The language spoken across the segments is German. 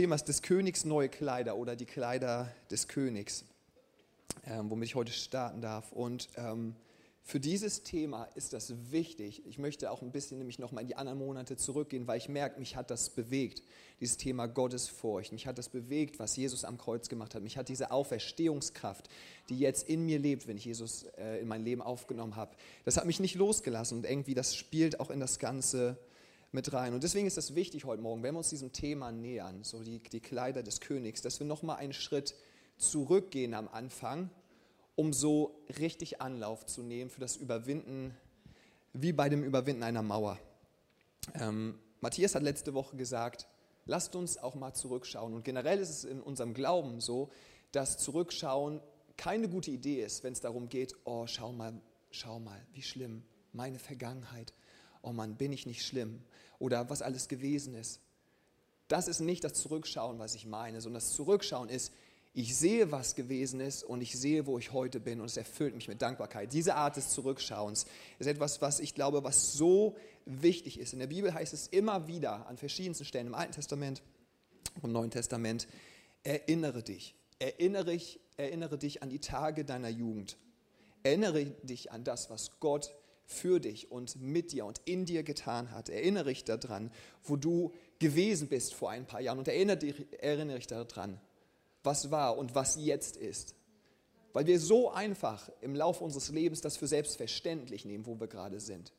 Thema ist des Königs neue Kleider oder die Kleider des Königs, ähm, womit ich heute starten darf. Und ähm, für dieses Thema ist das wichtig. Ich möchte auch ein bisschen nämlich nochmal in die anderen Monate zurückgehen, weil ich merke, mich hat das bewegt, dieses Thema Gottesfurcht. Mich hat das bewegt, was Jesus am Kreuz gemacht hat. Mich hat diese Auferstehungskraft, die jetzt in mir lebt, wenn ich Jesus äh, in mein Leben aufgenommen habe, das hat mich nicht losgelassen und irgendwie das spielt auch in das Ganze mit rein. Und deswegen ist es wichtig heute Morgen, wenn wir uns diesem Thema nähern, so die, die Kleider des Königs, dass wir nochmal einen Schritt zurückgehen am Anfang um so richtig Anlauf zu nehmen für das Überwinden, wie bei dem Überwinden einer Mauer. Ähm, Matthias hat letzte Woche gesagt, lasst uns auch mal zurückschauen. Und generell ist es in unserem Glauben so, dass Zurückschauen keine gute Idee ist, wenn es darum geht, oh, schau mal, schau mal, wie schlimm, meine Vergangenheit. Oh Mann, bin ich nicht schlimm? Oder was alles gewesen ist. Das ist nicht das Zurückschauen, was ich meine, sondern das Zurückschauen ist, ich sehe, was gewesen ist und ich sehe, wo ich heute bin und es erfüllt mich mit Dankbarkeit. Diese Art des Zurückschauens ist etwas, was ich glaube, was so wichtig ist. In der Bibel heißt es immer wieder an verschiedensten Stellen im Alten Testament und im Neuen Testament, erinnere dich, erinnere, erinnere dich an die Tage deiner Jugend. Erinnere dich an das, was Gott für dich und mit dir und in dir getan hat. Erinnere dich daran, wo du gewesen bist vor ein paar Jahren und erinnere dich, erinnere dich daran, was war und was jetzt ist. Weil wir so einfach im Laufe unseres Lebens das für selbstverständlich nehmen, wo wir gerade sind.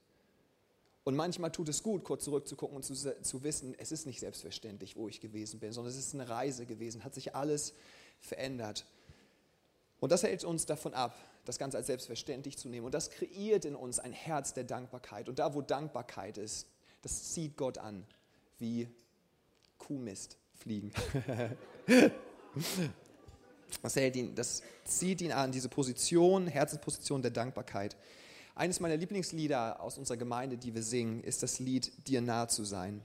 Und manchmal tut es gut, kurz zurückzugucken und zu, zu wissen, es ist nicht selbstverständlich, wo ich gewesen bin, sondern es ist eine Reise gewesen, hat sich alles verändert. Und das hält uns davon ab, das Ganze als selbstverständlich zu nehmen. Und das kreiert in uns ein Herz der Dankbarkeit. Und da, wo Dankbarkeit ist, das zieht Gott an, wie Kuhmist fliegen. Das, hält ihn, das zieht ihn an, diese Position, Herzensposition der Dankbarkeit. Eines meiner Lieblingslieder aus unserer Gemeinde, die wir singen, ist das Lied Dir nah zu sein.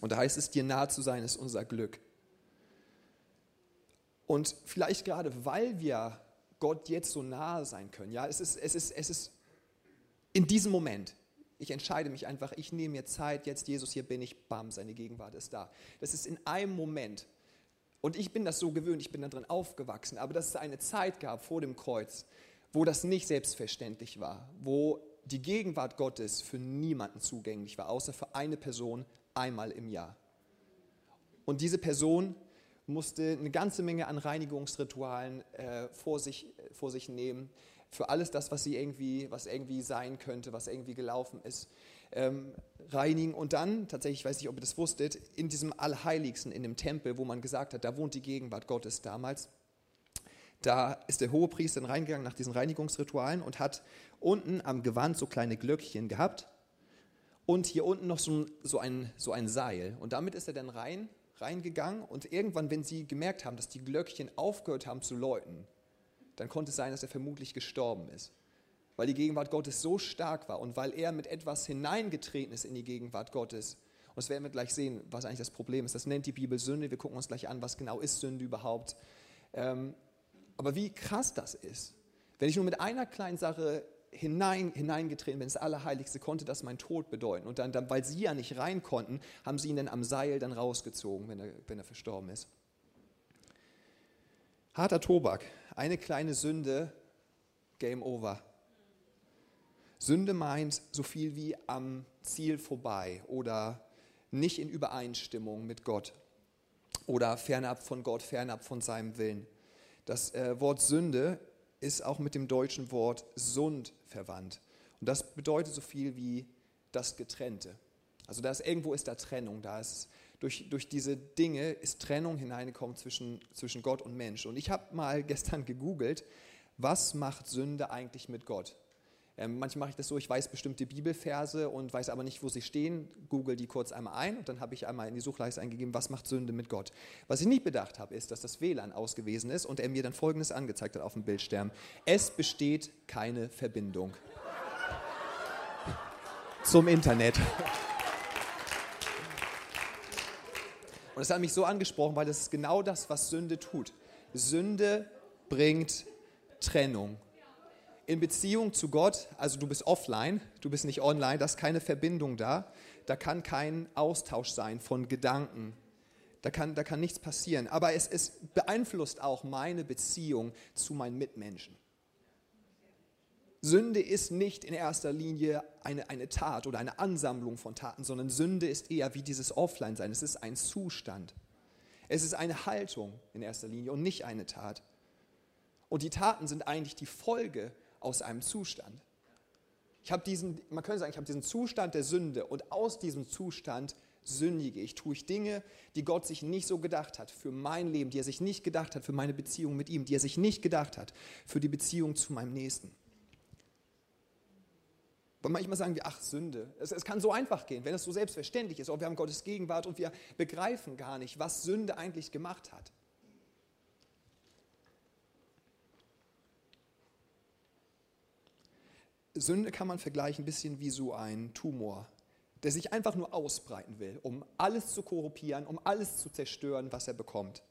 Und da heißt es, dir nah zu sein ist unser Glück. Und vielleicht gerade, weil wir Gott jetzt so nahe sein können, ja, es ist, es ist, es ist in diesem Moment, ich entscheide mich einfach, ich nehme mir Zeit, jetzt Jesus, hier bin ich, bam, seine Gegenwart ist da. Das ist in einem Moment, und ich bin das so gewöhnt, ich bin da drin aufgewachsen, aber dass es eine Zeit gab vor dem Kreuz, wo das nicht selbstverständlich war, wo die Gegenwart Gottes für niemanden zugänglich war, außer für eine Person einmal im Jahr. Und diese Person musste eine ganze Menge an Reinigungsritualen äh, vor, sich, vor sich nehmen, für alles das, was sie irgendwie, was irgendwie sein könnte, was irgendwie gelaufen ist ähm, reinigen und dann, tatsächlich, ich weiß nicht, ob ihr das wusstet, in diesem Allerheiligsten, in dem Tempel, wo man gesagt hat, da wohnt die Gegenwart Gottes damals, da ist der Hohepriester reingegangen nach diesen Reinigungsritualen und hat unten am Gewand so kleine Glöckchen gehabt und hier unten noch so, so, ein, so ein Seil. Und damit ist er dann rein, reingegangen und irgendwann, wenn sie gemerkt haben, dass die Glöckchen aufgehört haben zu läuten, dann konnte es sein, dass er vermutlich gestorben ist weil die Gegenwart Gottes so stark war und weil er mit etwas hineingetreten ist in die Gegenwart Gottes. Und das werden wir gleich sehen, was eigentlich das Problem ist. Das nennt die Bibel Sünde. Wir gucken uns gleich an, was genau ist Sünde überhaupt. Ähm, aber wie krass das ist. Wenn ich nur mit einer kleinen Sache hinein, hineingetreten bin, das Allerheiligste, konnte das mein Tod bedeuten. Und dann, dann, weil sie ja nicht rein konnten, haben sie ihn dann am Seil dann rausgezogen, wenn er, wenn er verstorben ist. Harter Tobak. Eine kleine Sünde, Game over. Sünde meint so viel wie am Ziel vorbei oder nicht in Übereinstimmung mit Gott oder fernab von Gott, fernab von seinem Willen. Das äh, Wort Sünde ist auch mit dem deutschen Wort Sund verwandt. Und das bedeutet so viel wie das Getrennte. Also da ist irgendwo ist da Trennung, da ist durch, durch diese Dinge ist Trennung hineingekommen zwischen, zwischen Gott und Mensch. Und ich habe mal gestern gegoogelt, was macht Sünde eigentlich mit Gott? Ähm, manchmal mache ich das so, ich weiß bestimmte Bibelverse und weiß aber nicht, wo sie stehen, google die kurz einmal ein und dann habe ich einmal in die Suchleiste eingegeben, was macht Sünde mit Gott. Was ich nicht bedacht habe, ist, dass das WLAN ausgewiesen ist und er mir dann Folgendes angezeigt hat auf dem Bildschirm. Es besteht keine Verbindung zum Internet. Und das hat mich so angesprochen, weil das ist genau das, was Sünde tut. Sünde bringt Trennung in Beziehung zu Gott, also du bist offline, du bist nicht online, da ist keine Verbindung da, da kann kein Austausch sein von Gedanken, Da kann, da kann nichts passieren. Aber es, es beeinflusst auch meine Beziehung zu meinen Mitmenschen. Sünde ist nicht in erster Linie eine, eine Tat oder eine Ansammlung von Taten, sondern Sünde ist eher wie dieses Offline-Sein. Es ist ein Zustand. Es ist eine Haltung in erster Linie und nicht eine Tat. Und die Taten sind eigentlich die Folge aus einem Zustand. Ich habe diesen, man könnte sagen, ich habe diesen Zustand der Sünde und aus diesem Zustand sündige ich, tue ich Dinge, die Gott sich nicht so gedacht hat für mein Leben, die er sich nicht gedacht hat für meine Beziehung mit ihm, die er sich nicht gedacht hat für die Beziehung zu meinem Nächsten. Und manchmal sagen wir, ach Sünde, es, es kann so einfach gehen, wenn es so selbstverständlich ist, oh, wir haben Gottes Gegenwart und wir begreifen gar nicht, was Sünde eigentlich gemacht hat. Sünde kann man vergleichen ein bisschen wie so ein Tumor, der sich einfach nur ausbreiten will, um alles zu korruptieren, um alles zu zerstören, was er bekommt.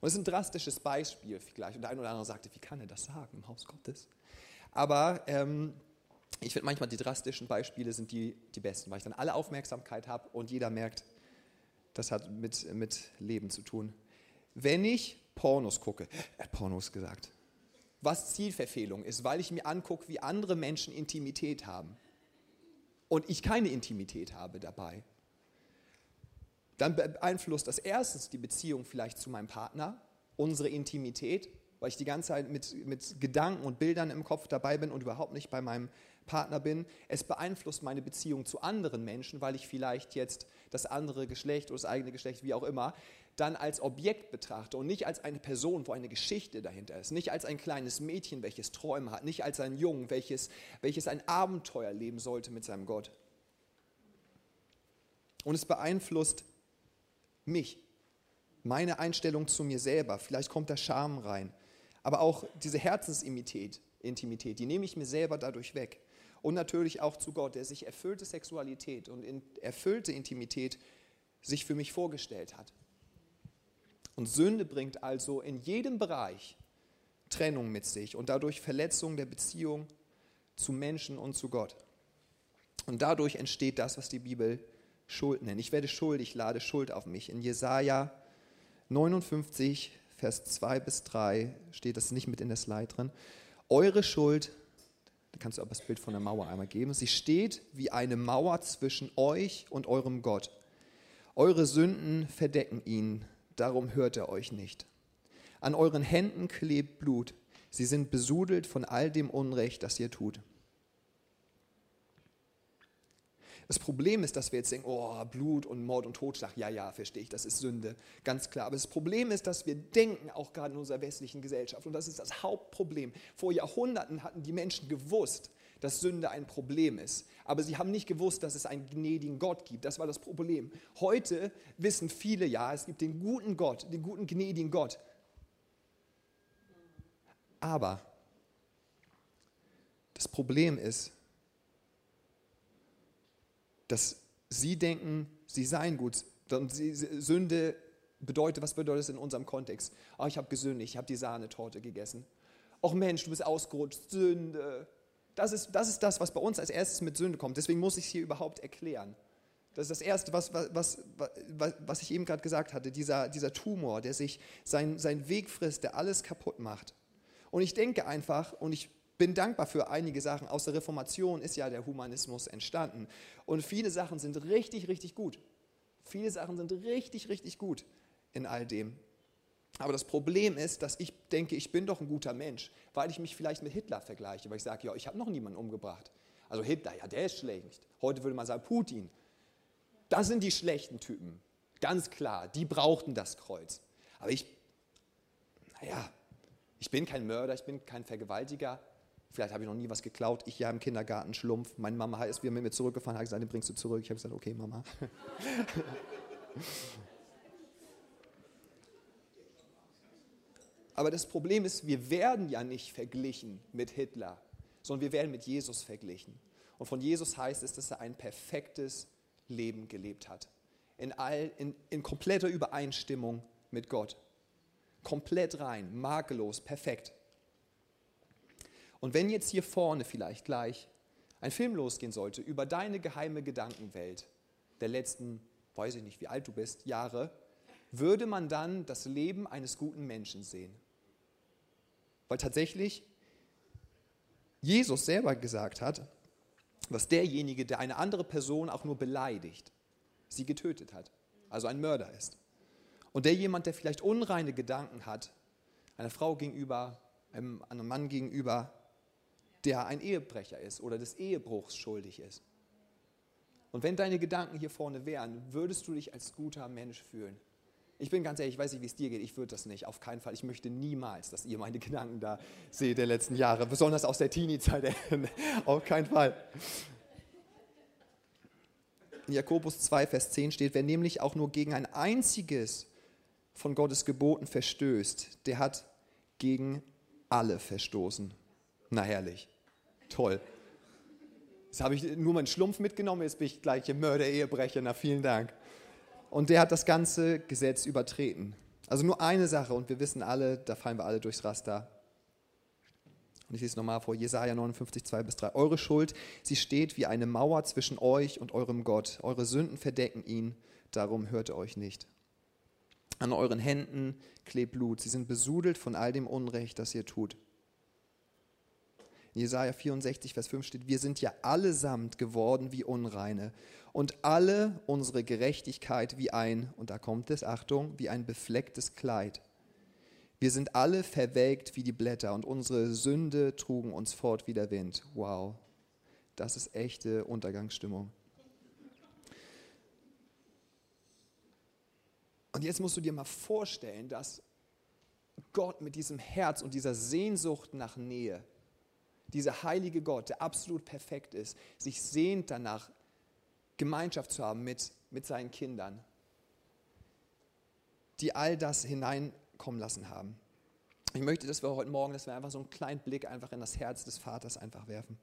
Und das ist ein drastisches Beispiel vielleicht. Und der eine oder andere sagte, wie kann er das sagen im Haus Gottes? Aber ähm, ich finde manchmal die drastischen Beispiele sind die, die besten, weil ich dann alle Aufmerksamkeit habe und jeder merkt, das hat mit, mit Leben zu tun. Wenn ich Pornos gucke, er hat Pornos gesagt, was Zielverfehlung ist, weil ich mir angucke, wie andere Menschen Intimität haben und ich keine Intimität habe dabei, dann beeinflusst das erstens die Beziehung vielleicht zu meinem Partner, unsere Intimität, weil ich die ganze Zeit mit, mit Gedanken und Bildern im Kopf dabei bin und überhaupt nicht bei meinem Partner bin. Es beeinflusst meine Beziehung zu anderen Menschen, weil ich vielleicht jetzt das andere Geschlecht oder das eigene Geschlecht, wie auch immer, dann als Objekt betrachte und nicht als eine Person, wo eine Geschichte dahinter ist, nicht als ein kleines Mädchen, welches Träume hat, nicht als ein Jungen, welches, welches ein Abenteuer leben sollte mit seinem Gott. Und es beeinflusst mich, meine Einstellung zu mir selber. Vielleicht kommt da Scham rein. Aber auch diese Herzensintimität, Intimität, die nehme ich mir selber dadurch weg und natürlich auch zu Gott, der sich erfüllte Sexualität und erfüllte Intimität sich für mich vorgestellt hat. Und Sünde bringt also in jedem Bereich Trennung mit sich und dadurch Verletzung der Beziehung zu Menschen und zu Gott. Und dadurch entsteht das, was die Bibel Schuld nennt. Ich werde schuldig, lade Schuld auf mich. In Jesaja 59, Vers 2 bis 3 steht das nicht mit in der Slide drin. Eure Schuld da kannst du aber das Bild von der Mauer einmal geben. Sie steht wie eine Mauer zwischen euch und eurem Gott. Eure Sünden verdecken ihn, darum hört er euch nicht. An euren Händen klebt Blut. Sie sind besudelt von all dem Unrecht, das ihr tut. Das Problem ist, dass wir jetzt denken, oh, Blut und Mord und Totschlag, ja, ja, verstehe ich, das ist Sünde, ganz klar. Aber das Problem ist, dass wir denken, auch gerade in unserer westlichen Gesellschaft, und das ist das Hauptproblem. Vor Jahrhunderten hatten die Menschen gewusst, dass Sünde ein Problem ist. Aber sie haben nicht gewusst, dass es einen gnädigen Gott gibt. Das war das Problem. Heute wissen viele ja, es gibt den guten Gott, den guten gnädigen Gott. Aber das Problem ist, dass sie denken, sie seien gut. Sünde bedeutet, was bedeutet es in unserem Kontext? Oh, ich habe gesündigt, ich habe die Sahnetorte gegessen. Och Mensch, du bist ausgerutscht, Sünde. Das ist, das ist das, was bei uns als erstes mit Sünde kommt. Deswegen muss ich es hier überhaupt erklären. Das ist das Erste, was, was, was, was ich eben gerade gesagt hatte, dieser, dieser Tumor, der sich seinen sein Weg frisst, der alles kaputt macht. Und ich denke einfach, und ich bin dankbar für einige Sachen. Aus der Reformation ist ja der Humanismus entstanden. Und viele Sachen sind richtig, richtig gut. Viele Sachen sind richtig, richtig gut in all dem. Aber das Problem ist, dass ich denke, ich bin doch ein guter Mensch, weil ich mich vielleicht mit Hitler vergleiche, weil ich sage, ja, ich habe noch niemanden umgebracht. Also Hitler, ja, der ist schlecht. Heute würde man sagen, Putin. Das sind die schlechten Typen. Ganz klar, die brauchten das Kreuz. Aber ich, naja, ich bin kein Mörder, ich bin kein Vergewaltiger, Vielleicht habe ich noch nie was geklaut. Ich ja im Kindergarten Schlumpf. Meine Mama ist wieder mit mir zurückgefahren, hat gesagt, den bringst du zurück. Ich habe gesagt, okay, Mama. Aber das Problem ist, wir werden ja nicht verglichen mit Hitler, sondern wir werden mit Jesus verglichen. Und von Jesus heißt es, dass er ein perfektes Leben gelebt hat. In, all, in, in kompletter Übereinstimmung mit Gott. Komplett rein, makellos, perfekt. Und wenn jetzt hier vorne vielleicht gleich ein Film losgehen sollte über deine geheime Gedankenwelt der letzten weiß ich nicht, wie alt du bist, Jahre, würde man dann das Leben eines guten Menschen sehen. Weil tatsächlich Jesus selber gesagt hat, dass derjenige, der eine andere Person auch nur beleidigt, sie getötet hat, also ein Mörder ist. Und der jemand, der vielleicht unreine Gedanken hat, einer Frau gegenüber, einem, einem Mann gegenüber, der ein Ehebrecher ist oder des Ehebruchs schuldig ist. Und wenn deine Gedanken hier vorne wären, würdest du dich als guter Mensch fühlen. Ich bin ganz ehrlich, ich weiß nicht, wie es dir geht. Ich würde das nicht, auf keinen Fall. Ich möchte niemals, dass ihr meine Gedanken da seht der letzten Jahre, besonders aus der Teenie-Zeit. auf keinen Fall. In Jakobus 2, Vers 10 steht, wer nämlich auch nur gegen ein einziges von Gottes Geboten verstößt, der hat gegen alle verstoßen. Na herrlich, toll. Jetzt habe ich nur meinen Schlumpf mitgenommen, jetzt bin ich gleich im Mörder, Ehebrecher. Na vielen Dank. Und der hat das ganze Gesetz übertreten. Also nur eine Sache und wir wissen alle, da fallen wir alle durchs Raster. Und ich lese es nochmal vor, Jesaja 59, 2 bis 3. Eure Schuld, sie steht wie eine Mauer zwischen euch und eurem Gott. Eure Sünden verdecken ihn, darum hört er euch nicht. An euren Händen klebt Blut, sie sind besudelt von all dem Unrecht, das ihr tut. In Jesaja 64, Vers 5 steht: Wir sind ja allesamt geworden wie Unreine und alle unsere Gerechtigkeit wie ein, und da kommt es, Achtung, wie ein beflecktes Kleid. Wir sind alle verwelkt wie die Blätter und unsere Sünde trugen uns fort wie der Wind. Wow, das ist echte Untergangsstimmung. Und jetzt musst du dir mal vorstellen, dass Gott mit diesem Herz und dieser Sehnsucht nach Nähe, dieser heilige Gott, der absolut perfekt ist, sich sehnt danach, Gemeinschaft zu haben mit, mit seinen Kindern, die all das hineinkommen lassen haben. Ich möchte, dass wir heute Morgen, dass wir einfach so einen kleinen Blick einfach in das Herz des Vaters einfach werfen.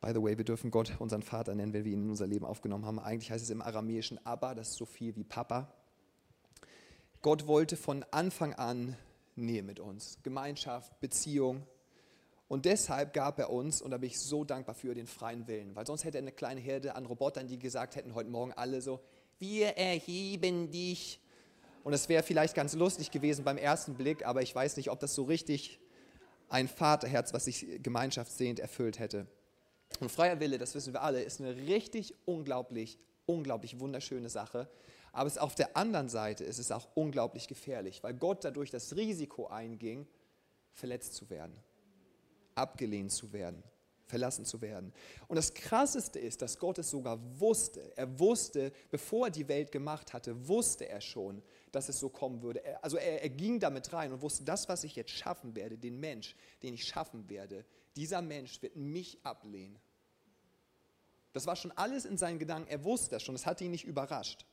By the way, wir dürfen Gott unseren Vater nennen, wenn wir ihn in unser Leben aufgenommen haben. Eigentlich heißt es im Aramäischen Abba, das ist so viel wie Papa. Gott wollte von Anfang an Nähe mit uns, Gemeinschaft, Beziehung. Und deshalb gab er uns, und da bin ich so dankbar für, den freien Willen. Weil sonst hätte er eine kleine Herde an Robotern, die gesagt hätten heute Morgen alle so, wir erheben dich. Und es wäre vielleicht ganz lustig gewesen beim ersten Blick, aber ich weiß nicht, ob das so richtig ein Vaterherz, was sich Gemeinschaft sehend erfüllt hätte. Und freier Wille, das wissen wir alle, ist eine richtig unglaublich, unglaublich wunderschöne Sache. Aber es auf der anderen Seite ist es auch unglaublich gefährlich, weil Gott dadurch das Risiko einging, verletzt zu werden, abgelehnt zu werden, verlassen zu werden. Und das Krasseste ist, dass Gott es sogar wusste. Er wusste, bevor er die Welt gemacht hatte, wusste er schon, dass es so kommen würde. Also er, er ging damit rein und wusste, das, was ich jetzt schaffen werde, den Mensch, den ich schaffen werde, dieser Mensch wird mich ablehnen. Das war schon alles in seinen Gedanken. Er wusste das schon. Das hat ihn nicht überrascht.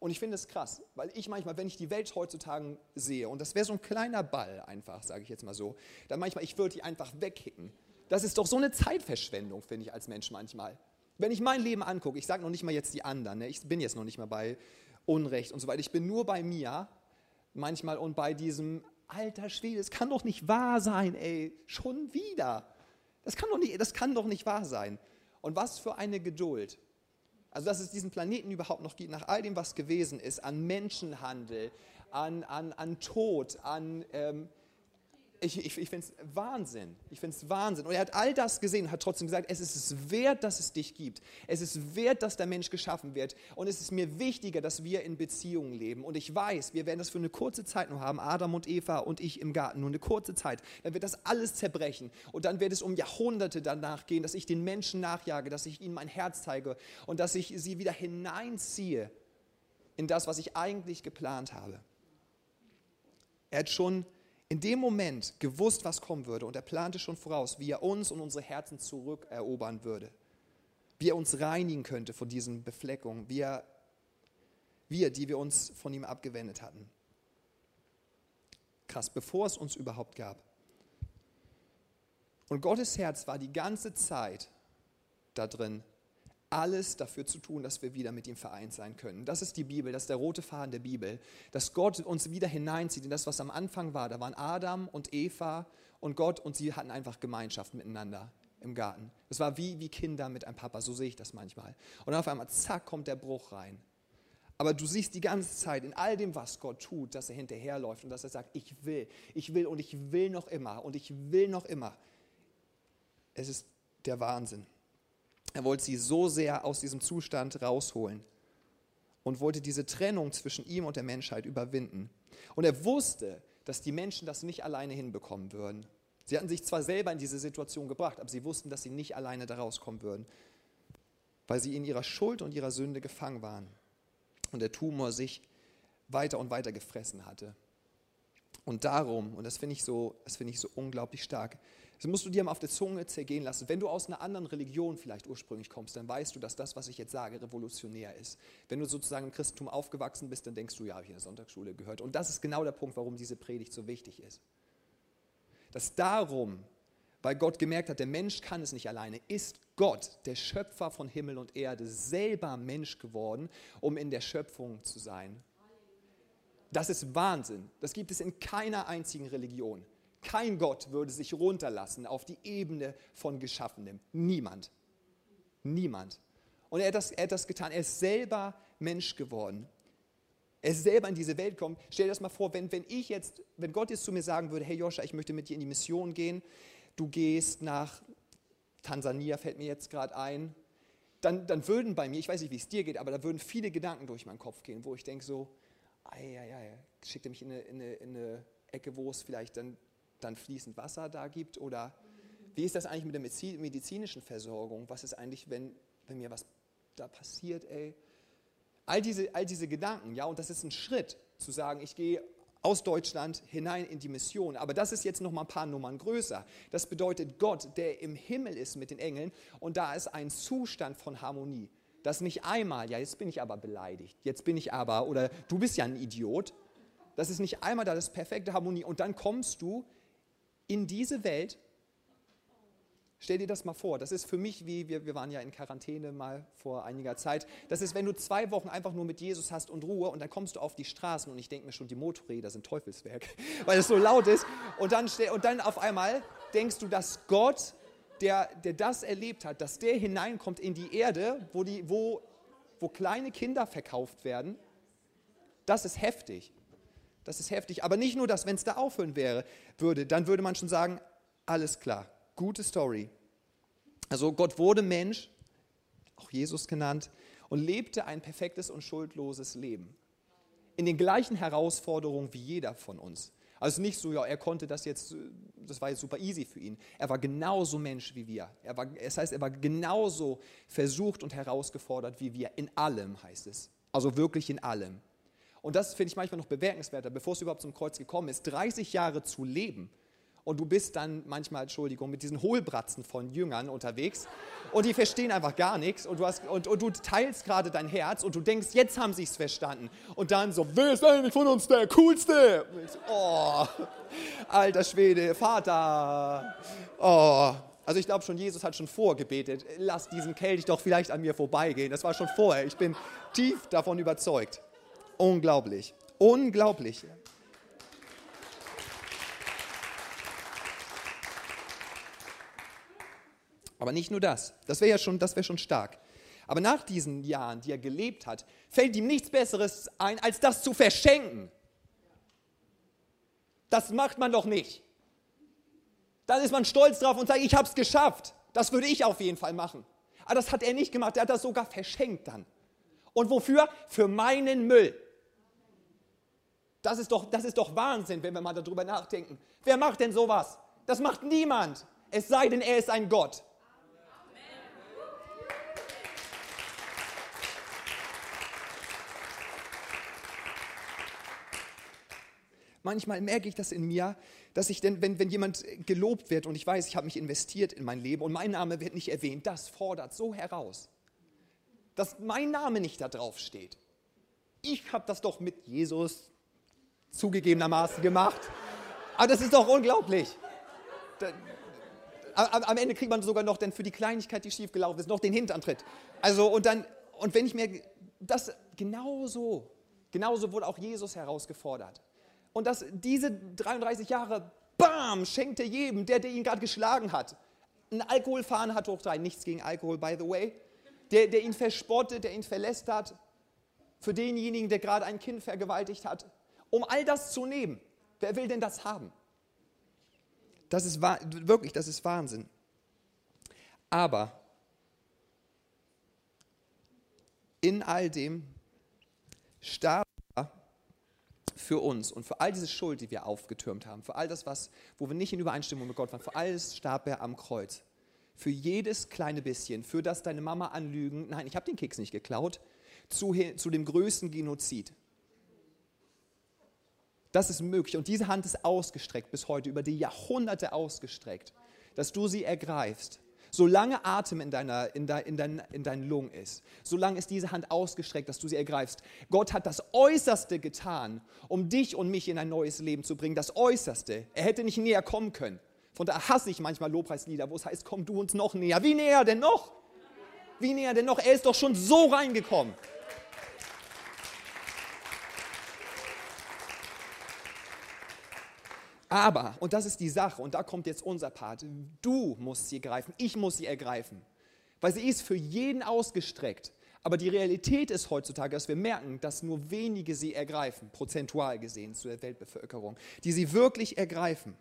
Und ich finde es krass, weil ich manchmal, wenn ich die Welt heutzutage sehe, und das wäre so ein kleiner Ball einfach, sage ich jetzt mal so, dann manchmal, ich würde die einfach wegkicken. Das ist doch so eine Zeitverschwendung, finde ich als Mensch manchmal. Wenn ich mein Leben angucke, ich sage noch nicht mal jetzt die anderen, ne? ich bin jetzt noch nicht mal bei Unrecht und so weiter, ich bin nur bei mir manchmal und bei diesem, alter Schwede, es kann doch nicht wahr sein, ey, schon wieder. Das kann doch nicht, das kann doch nicht wahr sein. Und was für eine Geduld. Also, dass es diesen Planeten überhaupt noch gibt, nach all dem, was gewesen ist, an Menschenhandel, an, an, an Tod, an ähm, ich, ich, ich finde es Wahnsinn. Ich finde es Wahnsinn. Und er hat all das gesehen und hat trotzdem gesagt, es ist es wert, dass es dich gibt. Es ist wert, dass der Mensch geschaffen wird. Und es ist mir wichtiger, dass wir in Beziehungen leben. Und ich weiß, wir werden das für eine kurze Zeit nur haben, Adam und Eva und ich im Garten, nur eine kurze Zeit. Dann wird das alles zerbrechen. Und dann wird es um Jahrhunderte danach gehen, dass ich den Menschen nachjage, dass ich ihnen mein Herz zeige und dass ich sie wieder hineinziehe in das, was ich eigentlich geplant habe. Er hat schon in dem Moment gewusst, was kommen würde und er plante schon voraus, wie er uns und unsere Herzen zurückerobern würde, wie er uns reinigen könnte von diesen Befleckungen, wie er, wir, die wir uns von ihm abgewendet hatten. Krass, bevor es uns überhaupt gab. Und Gottes Herz war die ganze Zeit da drin, alles dafür zu tun, dass wir wieder mit ihm vereint sein können. Das ist die Bibel, das ist der rote Faden der Bibel, dass Gott uns wieder hineinzieht in das, was am Anfang war. Da waren Adam und Eva und Gott und sie hatten einfach Gemeinschaft miteinander. im Garten. Das war wie, wie Kinder mit einem Papa, so sehe ich das manchmal. Und dann auf einmal, zack, kommt der Bruch rein. Aber du siehst die ganze Zeit in all dem, was Gott tut, dass er hinterherläuft und dass er sagt, ich will, ich will und ich will noch immer und ich will noch immer. Es ist der Wahnsinn. Er wollte sie so sehr aus diesem Zustand rausholen und wollte diese Trennung zwischen ihm und der Menschheit überwinden. Und er wusste, dass die Menschen das nicht alleine hinbekommen würden. Sie hatten sich zwar selber in diese Situation gebracht, aber sie wussten, dass sie nicht alleine da rauskommen würden, weil sie in ihrer Schuld und ihrer Sünde gefangen waren und der Tumor sich weiter und weiter gefressen hatte. Und darum, und das finde ich, so, find ich so unglaublich stark, das musst du dir mal auf der Zunge zergehen lassen. Wenn du aus einer anderen Religion vielleicht ursprünglich kommst, dann weißt du, dass das, was ich jetzt sage, revolutionär ist. Wenn du sozusagen im Christentum aufgewachsen bist, dann denkst du, ja, habe ich in der Sonntagsschule gehört. Und das ist genau der Punkt, warum diese Predigt so wichtig ist. Dass darum, weil Gott gemerkt hat, der Mensch kann es nicht alleine, ist Gott, der Schöpfer von Himmel und Erde, selber Mensch geworden, um in der Schöpfung zu sein das ist Wahnsinn. Das gibt es in keiner einzigen Religion. Kein Gott würde sich runterlassen auf die Ebene von Geschaffenem. Niemand. Niemand. Und er hat, das, er hat das getan. Er ist selber Mensch geworden. Er ist selber in diese Welt gekommen. Stell dir das mal vor, wenn, wenn ich jetzt, wenn Gott jetzt zu mir sagen würde, hey Joscha, ich möchte mit dir in die Mission gehen, du gehst nach Tansania, fällt mir jetzt gerade ein, dann, dann würden bei mir, ich weiß nicht, wie es dir geht, aber da würden viele Gedanken durch meinen Kopf gehen, wo ich denke so, ei, ei, ei, schickt er mich in eine, in, eine, in eine, Ecke, wo es vielleicht dann, dann fließend Wasser da gibt? Oder wie ist das eigentlich mit der medizinischen Versorgung? Was ist eigentlich, wenn, wenn mir was da passiert, ey? All diese, all diese Gedanken, ja, und das ist ein Schritt, zu sagen, ich gehe aus Deutschland hinein in die Mission. Aber das ist jetzt noch mal ein paar Nummern größer. Das bedeutet Gott, der im Himmel ist mit den Engeln und da ist ein Zustand von Harmonie dass nicht einmal, ja, jetzt bin ich aber beleidigt, jetzt bin ich aber, oder du bist ja ein Idiot. Das ist nicht einmal da, das ist perfekte Harmonie. Und dann kommst du in diese Welt. Stell dir das mal vor, das ist für mich wie, wir, wir waren ja in Quarantäne mal vor einiger Zeit, das ist, wenn du zwei Wochen einfach nur mit Jesus hast und Ruhe und dann kommst du auf die Straßen und ich denke mir schon, die Motorräder sind Teufelswerk, weil es so laut ist und dann, und dann auf einmal denkst du, dass Gott der, der das erlebt hat, dass der hineinkommt in die Erde, wo, die, wo, wo kleine Kinder verkauft werden, das ist heftig. Das ist heftig. Aber nicht nur das, wenn es da aufhören wäre, würde, dann würde man schon sagen, alles klar, gute Story. Also Gott wurde Mensch, auch Jesus genannt, und lebte ein perfektes und schuldloses Leben. In den gleichen Herausforderungen wie jeder von uns. Also nicht so, ja, er konnte das jetzt, das war jetzt super easy für ihn. Er war genauso Mensch wie wir. Er war, das heißt, er war genauso versucht und herausgefordert wie wir. In allem heißt es. Also wirklich in allem. Und das finde ich manchmal noch bemerkenswerter, bevor es überhaupt zum Kreuz gekommen ist, 30 Jahre zu leben und du bist dann manchmal, Entschuldigung, mit diesen Hohlbratzen von Jüngern unterwegs und die verstehen einfach gar nichts und du, hast, und, und du teilst gerade dein Herz und du denkst, jetzt haben sie es verstanden. Und dann so, wer ist eigentlich von uns der Coolste? Oh, alter Schwede, Vater. Oh. Also ich glaube schon, Jesus hat schon vorgebetet, lass diesen Kelch doch vielleicht an mir vorbeigehen. Das war schon vorher. Ich bin tief davon überzeugt. Unglaublich. Unglaublich. Aber nicht nur das. Das wäre ja schon, das wär schon stark. Aber nach diesen Jahren, die er gelebt hat, fällt ihm nichts Besseres ein, als das zu verschenken. Das macht man doch nicht. Dann ist man stolz drauf und sagt, ich habe es geschafft. Das würde ich auf jeden Fall machen. Aber das hat er nicht gemacht. Er hat das sogar verschenkt dann. Und wofür? Für meinen Müll. Das ist doch, das ist doch Wahnsinn, wenn wir mal darüber nachdenken. Wer macht denn sowas? Das macht niemand. Es sei denn, er ist ein Gott. Manchmal merke ich das in mir, dass ich denn, wenn, wenn jemand gelobt wird und ich weiß, ich habe mich investiert in mein Leben und mein Name wird nicht erwähnt, das fordert so heraus, dass mein Name nicht da drauf steht. Ich habe das doch mit Jesus zugegebenermaßen gemacht. Aber das ist doch unglaublich. Da, am Ende kriegt man sogar noch dann für die Kleinigkeit, die schiefgelaufen ist, noch den Hintantritt. Also und dann, und wenn ich mir, das genauso, genauso wurde auch Jesus herausgefordert. Und dass diese 33 Jahre, bam, schenkt er jedem, der, der ihn gerade geschlagen hat. ein Alkoholfahnen hat hoch drei, nichts gegen Alkohol, by the way, der, der ihn verspottet, der ihn verlästert, für denjenigen, der gerade ein Kind vergewaltigt hat, um all das zu nehmen. Wer will denn das haben? Das ist wirklich, das ist Wahnsinn. Aber in all dem starb er für uns und für all diese Schuld, die wir aufgetürmt haben, für all das, was, wo wir nicht in Übereinstimmung mit Gott waren, für alles starb er am Kreuz. Für jedes kleine bisschen, für das deine Mama anlügen, nein, ich habe den Keks nicht geklaut, zu, zu dem größten Genozid. Das ist möglich und diese Hand ist ausgestreckt bis heute, über die Jahrhunderte ausgestreckt, dass du sie ergreifst Solange Atem in, deiner, in, de, in, dein, in deinen Lungen ist, solange ist diese Hand ausgestreckt, dass du sie ergreifst. Gott hat das Äußerste getan, um dich und mich in ein neues Leben zu bringen. Das Äußerste. Er hätte nicht näher kommen können. Von daher hasse ich manchmal Lobpreislieder, wo es heißt, komm du uns noch näher. Wie näher denn noch? Wie näher denn noch? Er ist doch schon so reingekommen. Aber, und das ist die Sache, und da kommt jetzt unser Part, du musst sie ergreifen, ich muss sie ergreifen, weil sie ist für jeden ausgestreckt. Aber die Realität ist heutzutage, dass wir merken, dass nur wenige sie ergreifen, prozentual gesehen zu der Weltbevölkerung, die sie wirklich ergreifen.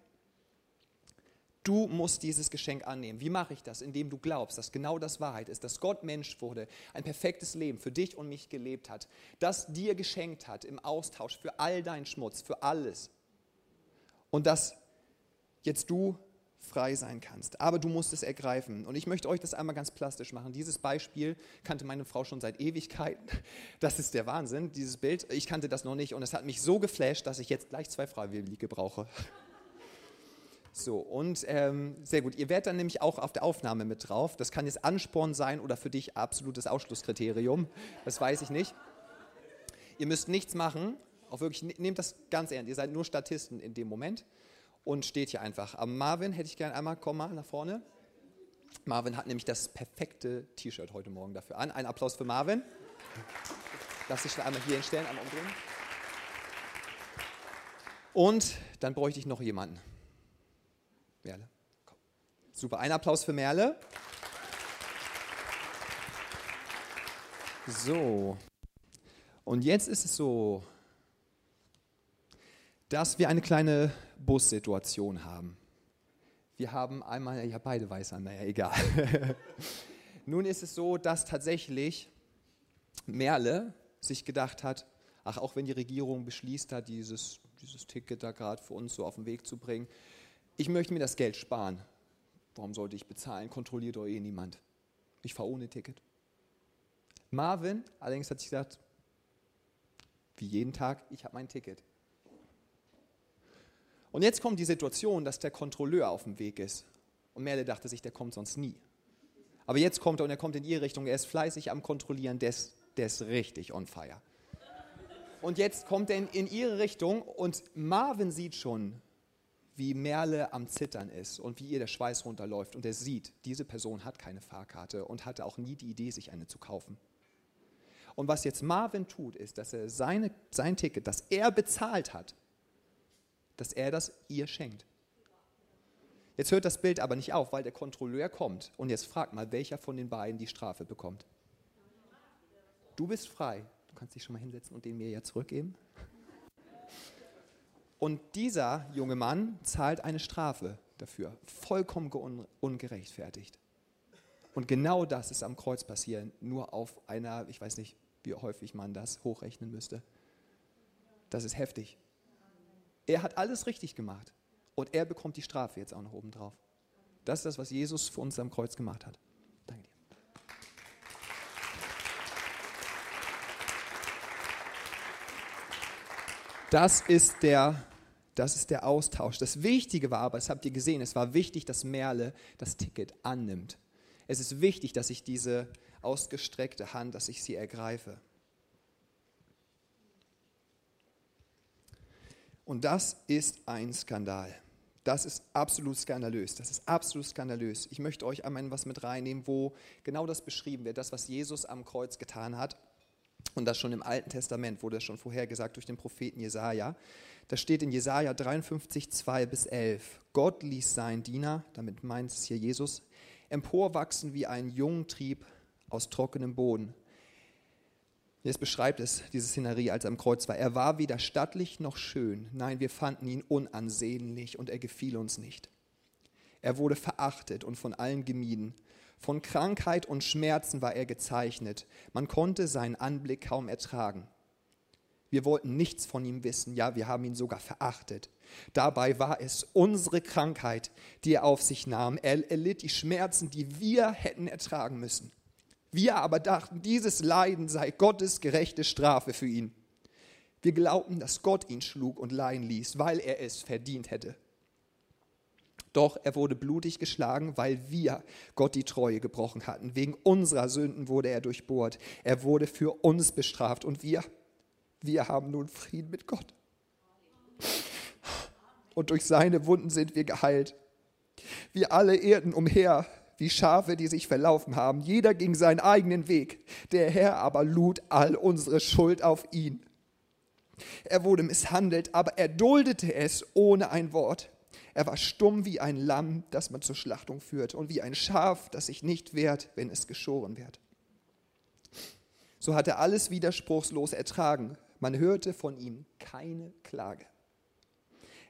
Du musst dieses Geschenk annehmen. Wie mache ich das? Indem du glaubst, dass genau das Wahrheit ist, dass Gott Mensch wurde, ein perfektes Leben für dich und mich gelebt hat, das dir geschenkt hat im Austausch für all deinen Schmutz, für alles und dass jetzt du frei sein kannst. Aber du musst es ergreifen. Und ich möchte euch das einmal ganz plastisch machen. Dieses Beispiel kannte meine Frau schon seit Ewigkeiten. Das ist der Wahnsinn, dieses Bild. Ich kannte das noch nicht und es hat mich so geflasht, dass ich jetzt gleich zwei Freiwillige brauche. So, und ähm, sehr gut. Ihr werdet dann nämlich auch auf der Aufnahme mit drauf. Das kann jetzt Ansporn sein oder für dich absolutes Ausschlusskriterium. Das weiß ich nicht. Ihr müsst nichts machen, auch wirklich, ne, nehmt das ganz ernst. Ihr seid nur Statisten in dem Moment und steht hier einfach. Aber Marvin hätte ich gerne einmal, komm mal nach vorne. Marvin hat nämlich das perfekte T-Shirt heute Morgen dafür an. Ein Applaus für Marvin. Lass dich schon einmal hier hinstellen, einmal umdrehen. Und dann bräuchte ich noch jemanden. Merle. Komm. Super, ein Applaus für Merle. So. Und jetzt ist es so, dass wir eine kleine Bussituation haben. Wir haben einmal, ja beide weiß an, naja, egal. Nun ist es so, dass tatsächlich Merle sich gedacht hat, ach, auch wenn die Regierung beschließt hat, dieses, dieses Ticket da gerade für uns so auf den Weg zu bringen, ich möchte mir das Geld sparen. Warum sollte ich bezahlen? Kontrolliert doch eh niemand. Ich fahre ohne Ticket. Marvin allerdings hat sich gesagt, wie jeden Tag, ich habe mein Ticket. Und jetzt kommt die Situation, dass der Kontrolleur auf dem Weg ist. Und Merle dachte sich, der kommt sonst nie. Aber jetzt kommt er und er kommt in ihre Richtung. Er ist fleißig am Kontrollieren, der ist, der ist richtig on fire. Und jetzt kommt er in, in ihre Richtung und Marvin sieht schon, wie Merle am Zittern ist und wie ihr der Schweiß runterläuft. Und er sieht, diese Person hat keine Fahrkarte und hatte auch nie die Idee, sich eine zu kaufen. Und was jetzt Marvin tut, ist, dass er seine, sein Ticket, das er bezahlt hat, dass er das ihr schenkt. Jetzt hört das Bild aber nicht auf, weil der Kontrolleur kommt und jetzt fragt mal, welcher von den beiden die Strafe bekommt. Du bist frei. Du kannst dich schon mal hinsetzen und den mir ja zurückgeben. Und dieser junge Mann zahlt eine Strafe dafür, vollkommen ungerechtfertigt. Und genau das ist am Kreuz passieren, nur auf einer, ich weiß nicht, wie häufig man das hochrechnen müsste. Das ist heftig. Er hat alles richtig gemacht und er bekommt die Strafe jetzt auch noch oben drauf. Das ist das, was Jesus für uns am Kreuz gemacht hat. Danke dir. Das ist der das ist der Austausch. Das Wichtige war aber, das habt ihr gesehen, es war wichtig, dass Merle das Ticket annimmt. Es ist wichtig, dass ich diese ausgestreckte Hand, dass ich sie ergreife. Und das ist ein Skandal. Das ist absolut skandalös. Das ist absolut skandalös. Ich möchte euch einmal was mit reinnehmen, wo genau das beschrieben wird, das, was Jesus am Kreuz getan hat. Und das schon im Alten Testament wurde das schon vorhergesagt durch den Propheten Jesaja. Da steht in Jesaja 53, 2 bis 11. Gott ließ seinen Diener, damit meint es hier Jesus, emporwachsen wie ein Jungtrieb aus trockenem Boden. Jetzt beschreibt es diese Szenerie, als er am Kreuz war. Er war weder stattlich noch schön. Nein, wir fanden ihn unansehnlich und er gefiel uns nicht. Er wurde verachtet und von allen gemieden. Von Krankheit und Schmerzen war er gezeichnet. Man konnte seinen Anblick kaum ertragen. Wir wollten nichts von ihm wissen, ja, wir haben ihn sogar verachtet. Dabei war es unsere Krankheit, die er auf sich nahm. Er erlitt die Schmerzen, die wir hätten ertragen müssen. Wir aber dachten, dieses Leiden sei Gottes gerechte Strafe für ihn. Wir glaubten, dass Gott ihn schlug und leiden ließ, weil er es verdient hätte. Doch er wurde blutig geschlagen, weil wir Gott die Treue gebrochen hatten. Wegen unserer Sünden wurde er durchbohrt. Er wurde für uns bestraft und wir, wir haben nun Frieden mit Gott. Und durch seine Wunden sind wir geheilt. Wir alle irrten umher wie Schafe, die sich verlaufen haben. Jeder ging seinen eigenen Weg. Der Herr aber lud all unsere Schuld auf ihn. Er wurde misshandelt, aber er duldete es ohne ein Wort. Er war stumm wie ein Lamm, das man zur Schlachtung führt, und wie ein Schaf, das sich nicht wehrt, wenn es geschoren wird. So hat er alles widerspruchslos ertragen. Man hörte von ihm keine Klage.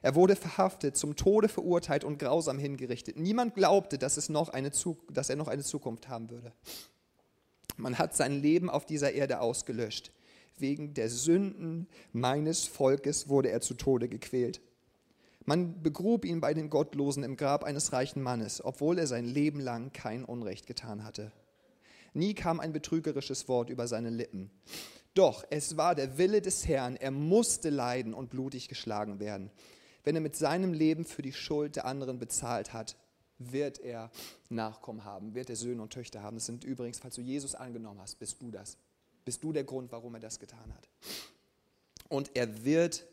Er wurde verhaftet, zum Tode verurteilt und grausam hingerichtet. Niemand glaubte, dass, es noch eine, dass er noch eine Zukunft haben würde. Man hat sein Leben auf dieser Erde ausgelöscht. Wegen der Sünden meines Volkes wurde er zu Tode gequält. Man begrub ihn bei den Gottlosen im Grab eines reichen Mannes, obwohl er sein Leben lang kein Unrecht getan hatte. Nie kam ein betrügerisches Wort über seine Lippen. Doch es war der Wille des Herrn, er musste leiden und blutig geschlagen werden. Wenn er mit seinem Leben für die Schuld der anderen bezahlt hat, wird er Nachkommen haben, wird er Söhne und Töchter haben. Das sind übrigens, falls du Jesus angenommen hast, bist du das. Bist du der Grund, warum er das getan hat. Und er wird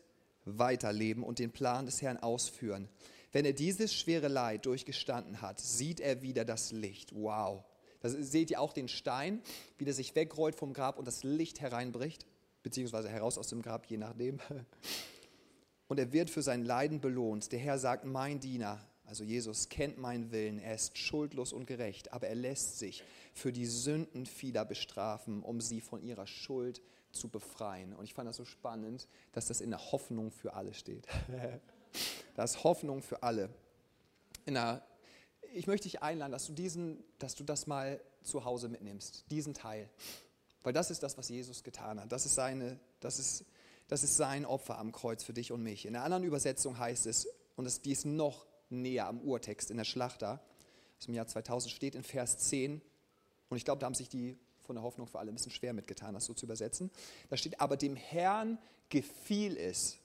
weiterleben und den Plan des Herrn ausführen. Wenn er dieses schwere Leid durchgestanden hat, sieht er wieder das Licht. Wow. Da seht ihr auch den Stein, wie der sich wegrollt vom Grab und das Licht hereinbricht, beziehungsweise heraus aus dem Grab, je nachdem. Und er wird für sein Leiden belohnt. Der Herr sagt, mein Diener, also Jesus, kennt meinen Willen, er ist schuldlos und gerecht, aber er lässt sich für die Sünden vieler bestrafen, um sie von ihrer Schuld zu befreien. Und ich fand das so spannend, dass das in der Hoffnung für alle steht. das Hoffnung für alle. Der, ich möchte dich einladen, dass du, diesen, dass du das mal zu Hause mitnimmst, diesen Teil. Weil das ist das, was Jesus getan hat. Das ist, seine, das ist, das ist sein Opfer am Kreuz für dich und mich. In der anderen Übersetzung heißt es, und das, die ist noch näher am Urtext in der Schlachter, aus dem Jahr 2000 steht in Vers 10, und ich glaube, da haben sich die von der Hoffnung für alle ein bisschen schwer mitgetan, das so zu übersetzen. Da steht, aber dem Herrn gefiel es,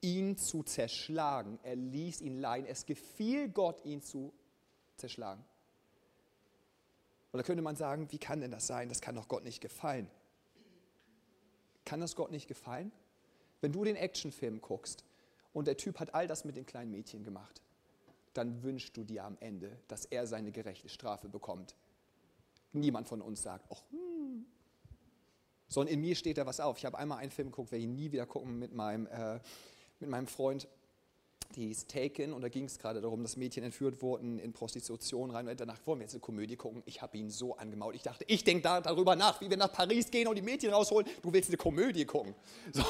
ihn zu zerschlagen. Er ließ ihn leiden. Es gefiel Gott, ihn zu zerschlagen. Und da könnte man sagen, wie kann denn das sein? Das kann doch Gott nicht gefallen. Kann das Gott nicht gefallen? Wenn du den Actionfilm guckst und der Typ hat all das mit den kleinen Mädchen gemacht, dann wünschst du dir am Ende, dass er seine gerechte Strafe bekommt. Niemand von uns sagt, ach, hm. Sondern in mir steht da was auf. Ich habe einmal einen Film geguckt, werde ich nie wieder gucken, mit meinem, äh, mit meinem Freund. Die ist Taken und da ging es gerade darum, dass Mädchen entführt wurden, in Prostitution rein. Und danach wollen wir jetzt eine Komödie gucken. Ich habe ihn so angemault. Ich dachte, ich denke da, darüber nach, wie wir nach Paris gehen und die Mädchen rausholen. Du willst eine Komödie gucken. So.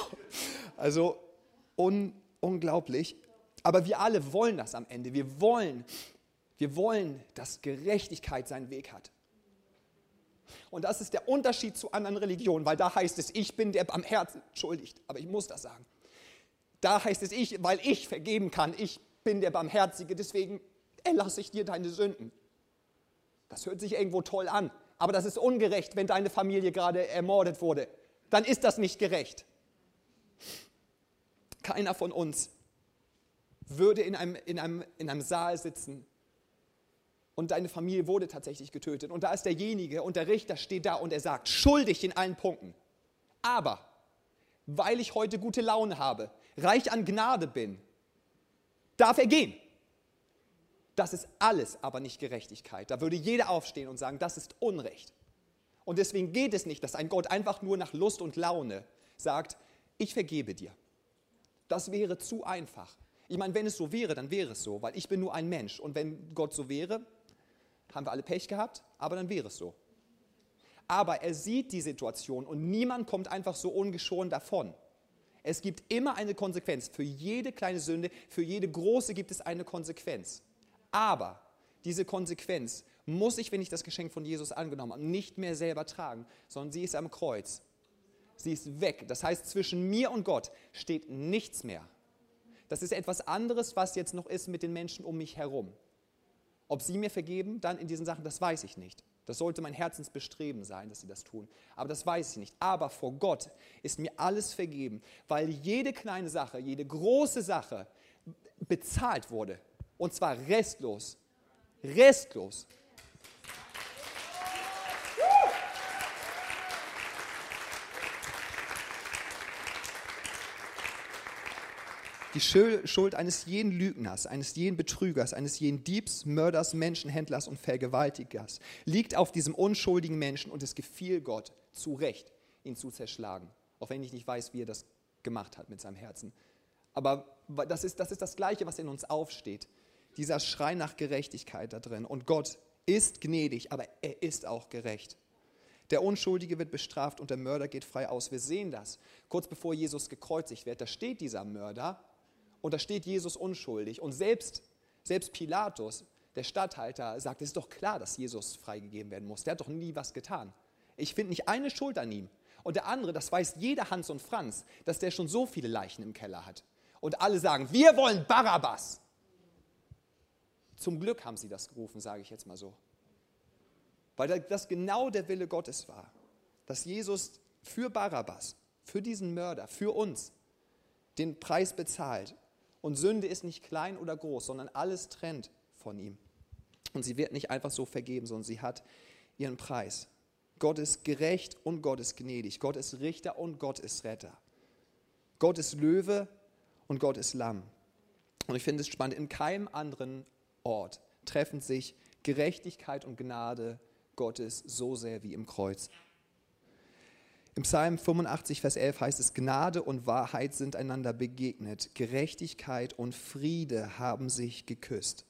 Also un, unglaublich. Aber wir alle wollen das am Ende. Wir wollen, wir wollen, dass Gerechtigkeit seinen Weg hat. Und das ist der Unterschied zu anderen Religionen, weil da heißt es, ich bin der am Herzen entschuldigt, aber ich muss das sagen. Da heißt es, ich, weil ich vergeben kann, ich bin der Barmherzige, deswegen erlasse ich dir deine Sünden. Das hört sich irgendwo toll an, aber das ist ungerecht, wenn deine Familie gerade ermordet wurde. Dann ist das nicht gerecht. Keiner von uns würde in einem, in einem, in einem Saal sitzen und deine Familie wurde tatsächlich getötet. Und da ist derjenige und der Richter steht da und er sagt, schuldig in allen Punkten. Aber weil ich heute gute Laune habe, reich an Gnade bin, darf er gehen. Das ist alles aber nicht Gerechtigkeit. Da würde jeder aufstehen und sagen, das ist Unrecht. Und deswegen geht es nicht, dass ein Gott einfach nur nach Lust und Laune sagt, ich vergebe dir. Das wäre zu einfach. Ich meine, wenn es so wäre, dann wäre es so, weil ich bin nur ein Mensch. Und wenn Gott so wäre, haben wir alle Pech gehabt, aber dann wäre es so. Aber er sieht die Situation und niemand kommt einfach so ungeschoren davon. Es gibt immer eine Konsequenz. Für jede kleine Sünde, für jede große gibt es eine Konsequenz. Aber diese Konsequenz muss ich, wenn ich das Geschenk von Jesus angenommen habe, nicht mehr selber tragen, sondern sie ist am Kreuz. Sie ist weg. Das heißt, zwischen mir und Gott steht nichts mehr. Das ist etwas anderes, was jetzt noch ist mit den Menschen um mich herum. Ob sie mir vergeben, dann in diesen Sachen, das weiß ich nicht. Das sollte mein Herzensbestreben sein, dass sie das tun. Aber das weiß ich nicht. Aber vor Gott ist mir alles vergeben, weil jede kleine Sache, jede große Sache bezahlt wurde. Und zwar restlos. Restlos. Die Schuld eines jeden Lügners, eines jeden Betrügers, eines jeden Diebs, Mörders, Menschenhändlers und Vergewaltigers liegt auf diesem unschuldigen Menschen und es gefiel Gott zu Recht, ihn zu zerschlagen. Auch wenn ich nicht weiß, wie er das gemacht hat mit seinem Herzen. Aber das ist, das ist das Gleiche, was in uns aufsteht. Dieser Schrei nach Gerechtigkeit da drin. Und Gott ist gnädig, aber er ist auch gerecht. Der Unschuldige wird bestraft und der Mörder geht frei aus. Wir sehen das. Kurz bevor Jesus gekreuzigt wird, da steht dieser Mörder und da steht Jesus unschuldig. Und selbst, selbst Pilatus, der Statthalter, sagt, es ist doch klar, dass Jesus freigegeben werden muss. Der hat doch nie was getan. Ich finde nicht eine Schuld an ihm. Und der andere, das weiß jeder Hans und Franz, dass der schon so viele Leichen im Keller hat. Und alle sagen, wir wollen Barabbas. Zum Glück haben sie das gerufen, sage ich jetzt mal so. Weil das genau der Wille Gottes war. Dass Jesus für Barabbas, für diesen Mörder, für uns den Preis bezahlt und Sünde ist nicht klein oder groß, sondern alles trennt von ihm. Und sie wird nicht einfach so vergeben, sondern sie hat ihren Preis. Gott ist gerecht und Gott ist gnädig. Gott ist Richter und Gott ist Retter. Gott ist Löwe und Gott ist Lamm. Und ich finde es spannend, in keinem anderen Ort treffen sich Gerechtigkeit und Gnade Gottes so sehr wie im Kreuz. Im Psalm 85, Vers 11 heißt es, Gnade und Wahrheit sind einander begegnet, Gerechtigkeit und Friede haben sich geküsst.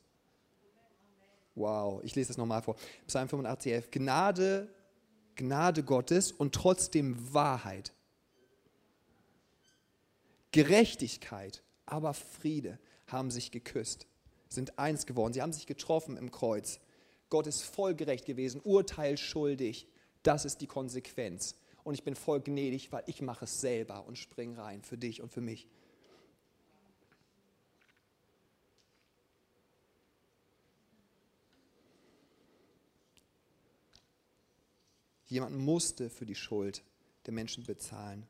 Wow, ich lese das nochmal vor. Psalm 85, 11, Gnade, Gnade Gottes und trotzdem Wahrheit. Gerechtigkeit, aber Friede haben sich geküsst, sind eins geworden. Sie haben sich getroffen im Kreuz. Gott ist voll gerecht gewesen, urteilsschuldig. Das ist die Konsequenz und ich bin voll gnädig, weil ich mache es selber und spring rein für dich und für mich. Jemand musste für die Schuld der Menschen bezahlen.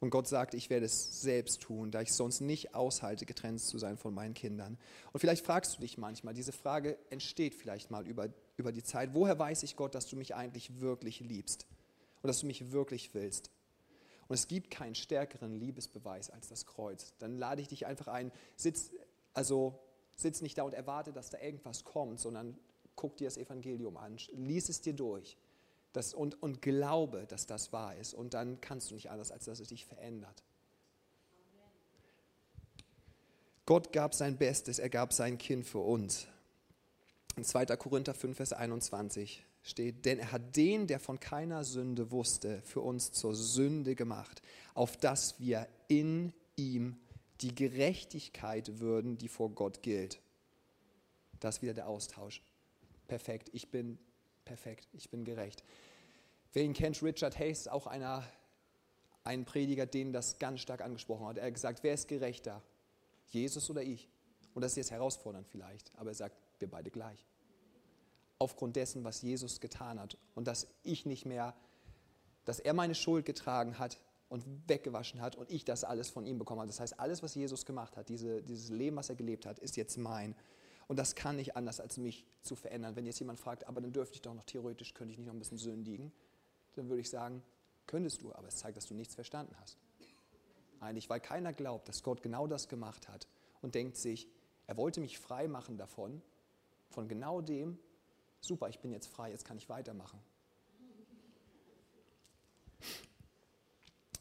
Und Gott sagt, ich werde es selbst tun, da ich sonst nicht aushalte, getrennt zu sein von meinen Kindern. Und vielleicht fragst du dich manchmal, diese Frage entsteht vielleicht mal über, über die Zeit, woher weiß ich Gott, dass du mich eigentlich wirklich liebst? Und dass du mich wirklich willst. Und es gibt keinen stärkeren Liebesbeweis als das Kreuz. Dann lade ich dich einfach ein, sitz, also sitz nicht da und erwarte, dass da irgendwas kommt, sondern guck dir das Evangelium an, lies es dir durch das, und, und glaube, dass das wahr ist. Und dann kannst du nicht anders, als dass es dich verändert. Gott gab sein Bestes, er gab sein Kind für uns. In 2. Korinther 5, Vers 21 steht, denn er hat den, der von keiner Sünde wusste, für uns zur Sünde gemacht, auf dass wir in ihm die Gerechtigkeit würden, die vor Gott gilt. Das ist wieder der Austausch. Perfekt, ich bin perfekt, ich bin gerecht. Wer ihn kennt, Richard Hayes auch einer, ein Prediger, den das ganz stark angesprochen hat. Er hat gesagt, wer ist gerechter? Jesus oder ich? Und das ist jetzt herausfordernd vielleicht, aber er sagt, wir beide gleich aufgrund dessen, was Jesus getan hat und dass ich nicht mehr, dass er meine Schuld getragen hat und weggewaschen hat und ich das alles von ihm bekommen habe. Das heißt, alles, was Jesus gemacht hat, diese, dieses Leben, was er gelebt hat, ist jetzt mein. Und das kann nicht anders, als mich zu verändern. Wenn jetzt jemand fragt, aber dann dürfte ich doch noch theoretisch, könnte ich nicht noch ein bisschen sündigen, dann würde ich sagen, könntest du, aber es zeigt, dass du nichts verstanden hast. Eigentlich, weil keiner glaubt, dass Gott genau das gemacht hat und denkt sich, er wollte mich frei machen davon, von genau dem, super, ich bin jetzt frei, jetzt kann ich weitermachen.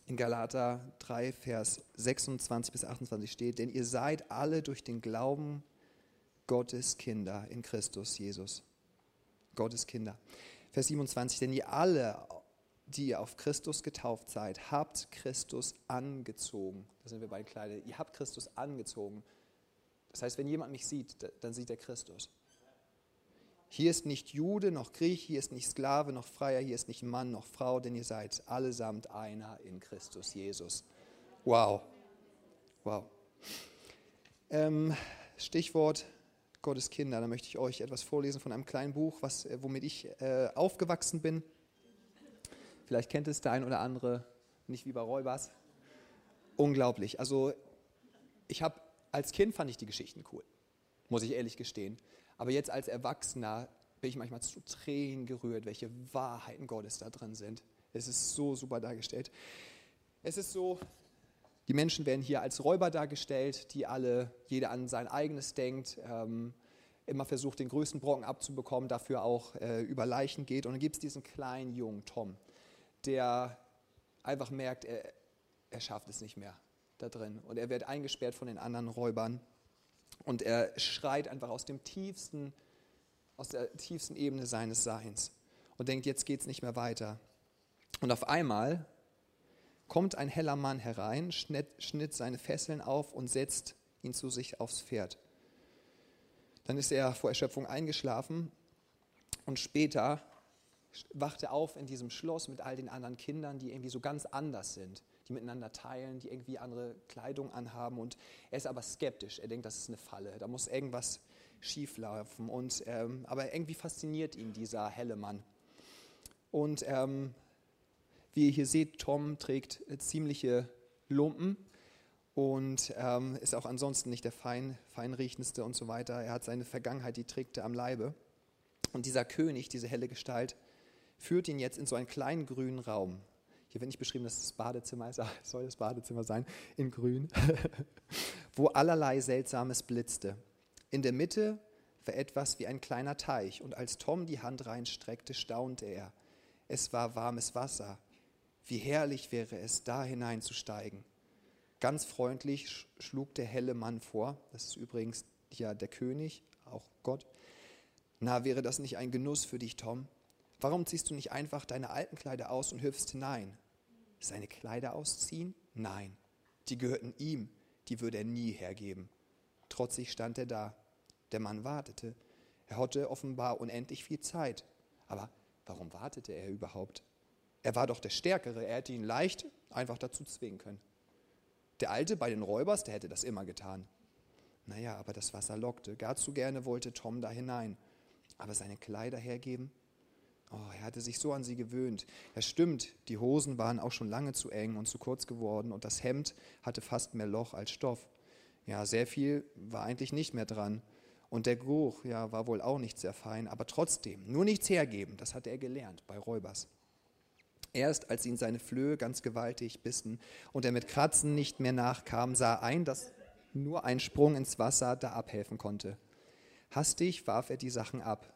In Galater 3, Vers 26 bis 28 steht, denn ihr seid alle durch den Glauben Gottes Kinder in Christus Jesus. Gottes Kinder. Vers 27, denn ihr alle, die ihr auf Christus getauft seid, habt Christus angezogen. Da sind wir bei Kleider. Ihr habt Christus angezogen. Das heißt, wenn jemand mich sieht, dann sieht er Christus. Hier ist nicht Jude noch Griech, hier ist nicht Sklave noch Freier, hier ist nicht Mann noch Frau, denn ihr seid allesamt einer in Christus Jesus. Wow. Wow. Ähm, Stichwort Gottes Kinder. Da möchte ich euch etwas vorlesen von einem kleinen Buch, was, äh, womit ich äh, aufgewachsen bin. Vielleicht kennt es der ein oder andere, nicht wie bei Räubers. Unglaublich. Also ich habe als Kind fand ich die Geschichten cool, muss ich ehrlich gestehen. Aber jetzt als Erwachsener bin ich manchmal zu Tränen gerührt, welche Wahrheiten Gottes da drin sind. Es ist so super dargestellt. Es ist so, die Menschen werden hier als Räuber dargestellt, die alle, jeder an sein eigenes denkt, ähm, immer versucht, den größten Brocken abzubekommen, dafür auch äh, über Leichen geht. Und dann gibt es diesen kleinen Jungen, Tom, der einfach merkt, er, er schafft es nicht mehr da drin. Und er wird eingesperrt von den anderen Räubern. Und er schreit einfach aus dem tiefsten, aus der tiefsten Ebene seines Seins und denkt, jetzt geht es nicht mehr weiter. Und auf einmal kommt ein heller Mann herein, schnitt, schnitt seine Fesseln auf und setzt ihn zu sich aufs Pferd. Dann ist er vor Erschöpfung eingeschlafen und später wacht er auf in diesem Schloss mit all den anderen Kindern, die irgendwie so ganz anders sind die miteinander teilen, die irgendwie andere Kleidung anhaben. Und er ist aber skeptisch. Er denkt, das ist eine Falle. Da muss irgendwas schieflaufen. Und, ähm, aber irgendwie fasziniert ihn dieser helle Mann. Und ähm, wie ihr hier seht, Tom trägt ziemliche Lumpen und ähm, ist auch ansonsten nicht der fein, feinriechendste und so weiter. Er hat seine Vergangenheit, die trägt er am Leibe. Und dieser König, diese helle Gestalt, führt ihn jetzt in so einen kleinen grünen Raum. Hier wird nicht beschrieben, dass das Badezimmer ist, aber es soll das Badezimmer sein, in grün, wo allerlei Seltsames blitzte. In der Mitte war etwas wie ein kleiner Teich und als Tom die Hand reinstreckte, staunte er. Es war warmes Wasser. Wie herrlich wäre es, da hineinzusteigen. Ganz freundlich schlug der helle Mann vor, das ist übrigens ja der König, auch Gott. Na, wäre das nicht ein Genuss für dich, Tom? Warum ziehst du nicht einfach deine alten Kleider aus und hüpfst hinein? Seine Kleider ausziehen? Nein, die gehörten ihm, die würde er nie hergeben. Trotzig stand er da. Der Mann wartete. Er hatte offenbar unendlich viel Zeit. Aber warum wartete er überhaupt? Er war doch der Stärkere, er hätte ihn leicht einfach dazu zwingen können. Der Alte bei den Räubers, der hätte das immer getan. Naja, aber das Wasser lockte. Gar zu gerne wollte Tom da hinein. Aber seine Kleider hergeben? Oh, er hatte sich so an sie gewöhnt. Ja, stimmt, die Hosen waren auch schon lange zu eng und zu kurz geworden und das Hemd hatte fast mehr Loch als Stoff. Ja, sehr viel war eigentlich nicht mehr dran. Und der Geruch, ja, war wohl auch nicht sehr fein, aber trotzdem, nur nichts hergeben, das hatte er gelernt bei Räubers. Erst als ihn seine Flöhe ganz gewaltig bissen und er mit Kratzen nicht mehr nachkam, sah ein, dass nur ein Sprung ins Wasser da abhelfen konnte. Hastig warf er die Sachen ab,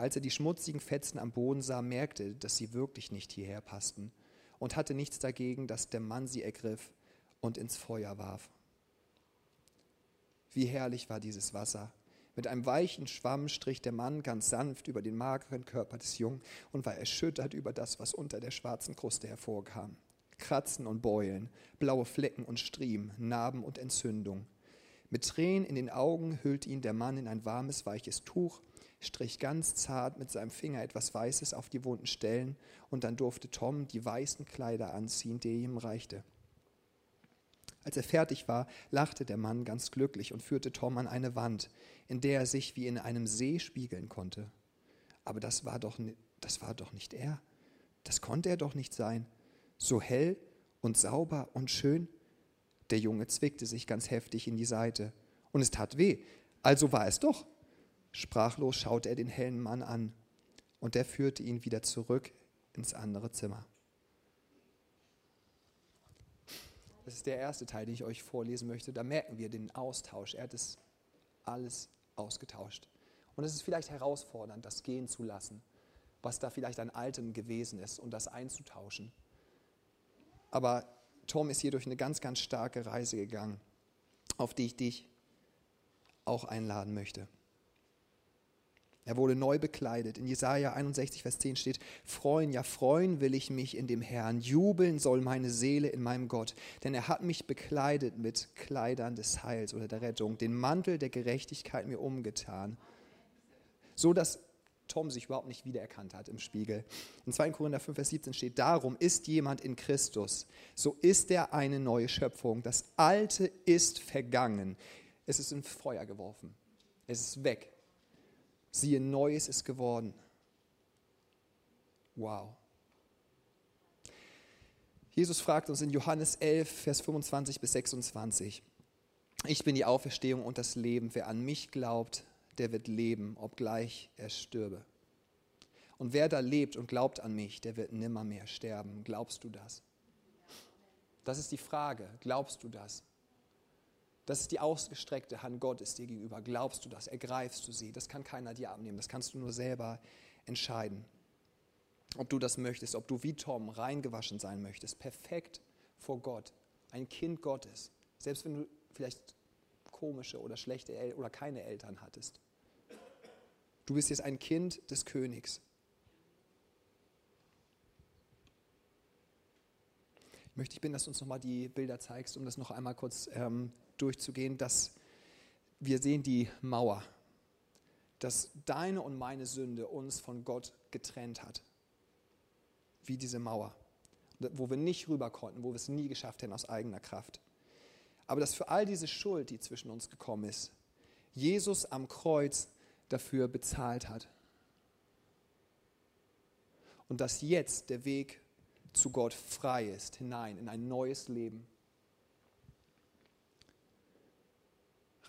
als er die schmutzigen Fetzen am Boden sah, merkte, dass sie wirklich nicht hierher passten und hatte nichts dagegen, dass der Mann sie ergriff und ins Feuer warf. Wie herrlich war dieses Wasser. Mit einem weichen Schwamm strich der Mann ganz sanft über den mageren Körper des Jungen und war erschüttert über das, was unter der schwarzen Kruste hervorkam. Kratzen und Beulen, blaue Flecken und Striemen, Narben und Entzündung. Mit Tränen in den Augen hüllte ihn der Mann in ein warmes, weiches Tuch strich ganz zart mit seinem Finger etwas Weißes auf die wunden Stellen und dann durfte Tom die weißen Kleider anziehen, die ihm reichte. Als er fertig war, lachte der Mann ganz glücklich und führte Tom an eine Wand, in der er sich wie in einem See spiegeln konnte. Aber das war doch, das war doch nicht er. Das konnte er doch nicht sein. So hell und sauber und schön. Der Junge zwickte sich ganz heftig in die Seite. Und es tat weh. Also war es doch. Sprachlos schaute er den hellen Mann an und der führte ihn wieder zurück ins andere Zimmer. Das ist der erste Teil, den ich euch vorlesen möchte. Da merken wir den Austausch. Er hat es alles ausgetauscht. Und es ist vielleicht herausfordernd, das gehen zu lassen, was da vielleicht an Altem gewesen ist und das einzutauschen. Aber Tom ist hier durch eine ganz, ganz starke Reise gegangen, auf die ich dich auch einladen möchte. Er wurde neu bekleidet. In Jesaja 61, Vers 10 steht: Freuen, ja, freuen will ich mich in dem Herrn. Jubeln soll meine Seele in meinem Gott. Denn er hat mich bekleidet mit Kleidern des Heils oder der Rettung, den Mantel der Gerechtigkeit mir umgetan. So dass Tom sich überhaupt nicht wiedererkannt hat im Spiegel. In 2. Korinther 5, Vers 17 steht: Darum ist jemand in Christus, so ist er eine neue Schöpfung. Das Alte ist vergangen. Es ist in Feuer geworfen. Es ist weg. Siehe, Neues ist geworden. Wow. Jesus fragt uns in Johannes 11, Vers 25 bis 26. Ich bin die Auferstehung und das Leben. Wer an mich glaubt, der wird leben, obgleich er stürbe. Und wer da lebt und glaubt an mich, der wird nimmermehr sterben. Glaubst du das? Das ist die Frage. Glaubst du das? Das ist die ausgestreckte Hand Gottes dir gegenüber. Glaubst du das? Ergreifst du sie? Das kann keiner dir abnehmen. Das kannst du nur selber entscheiden. Ob du das möchtest, ob du wie Tom reingewaschen sein möchtest, perfekt vor Gott, ein Kind Gottes, selbst wenn du vielleicht komische oder schlechte El oder keine Eltern hattest. Du bist jetzt ein Kind des Königs. Ich möchte dich bitten, dass du uns nochmal die Bilder zeigst, um das noch einmal kurz ähm, durchzugehen, dass wir sehen die Mauer, dass deine und meine Sünde uns von Gott getrennt hat. Wie diese Mauer, wo wir nicht rüber konnten, wo wir es nie geschafft hätten aus eigener Kraft. Aber dass für all diese Schuld, die zwischen uns gekommen ist, Jesus am Kreuz dafür bezahlt hat. Und dass jetzt der Weg zu Gott frei ist, hinein in ein neues Leben.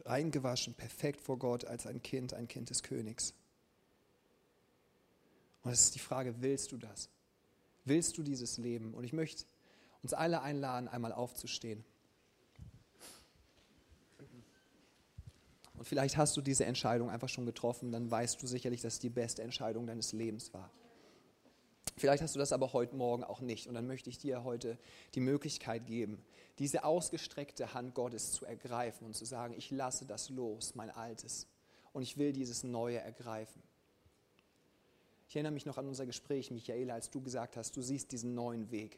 Reingewaschen, perfekt vor Gott als ein Kind, ein Kind des Königs. Und es ist die Frage, willst du das? Willst du dieses Leben? Und ich möchte uns alle einladen, einmal aufzustehen. Und vielleicht hast du diese Entscheidung einfach schon getroffen, dann weißt du sicherlich, dass es die beste Entscheidung deines Lebens war. Vielleicht hast du das aber heute Morgen auch nicht. Und dann möchte ich dir heute die Möglichkeit geben, diese ausgestreckte Hand Gottes zu ergreifen und zu sagen, ich lasse das los, mein Altes. Und ich will dieses Neue ergreifen. Ich erinnere mich noch an unser Gespräch, Michaela, als du gesagt hast, du siehst diesen neuen Weg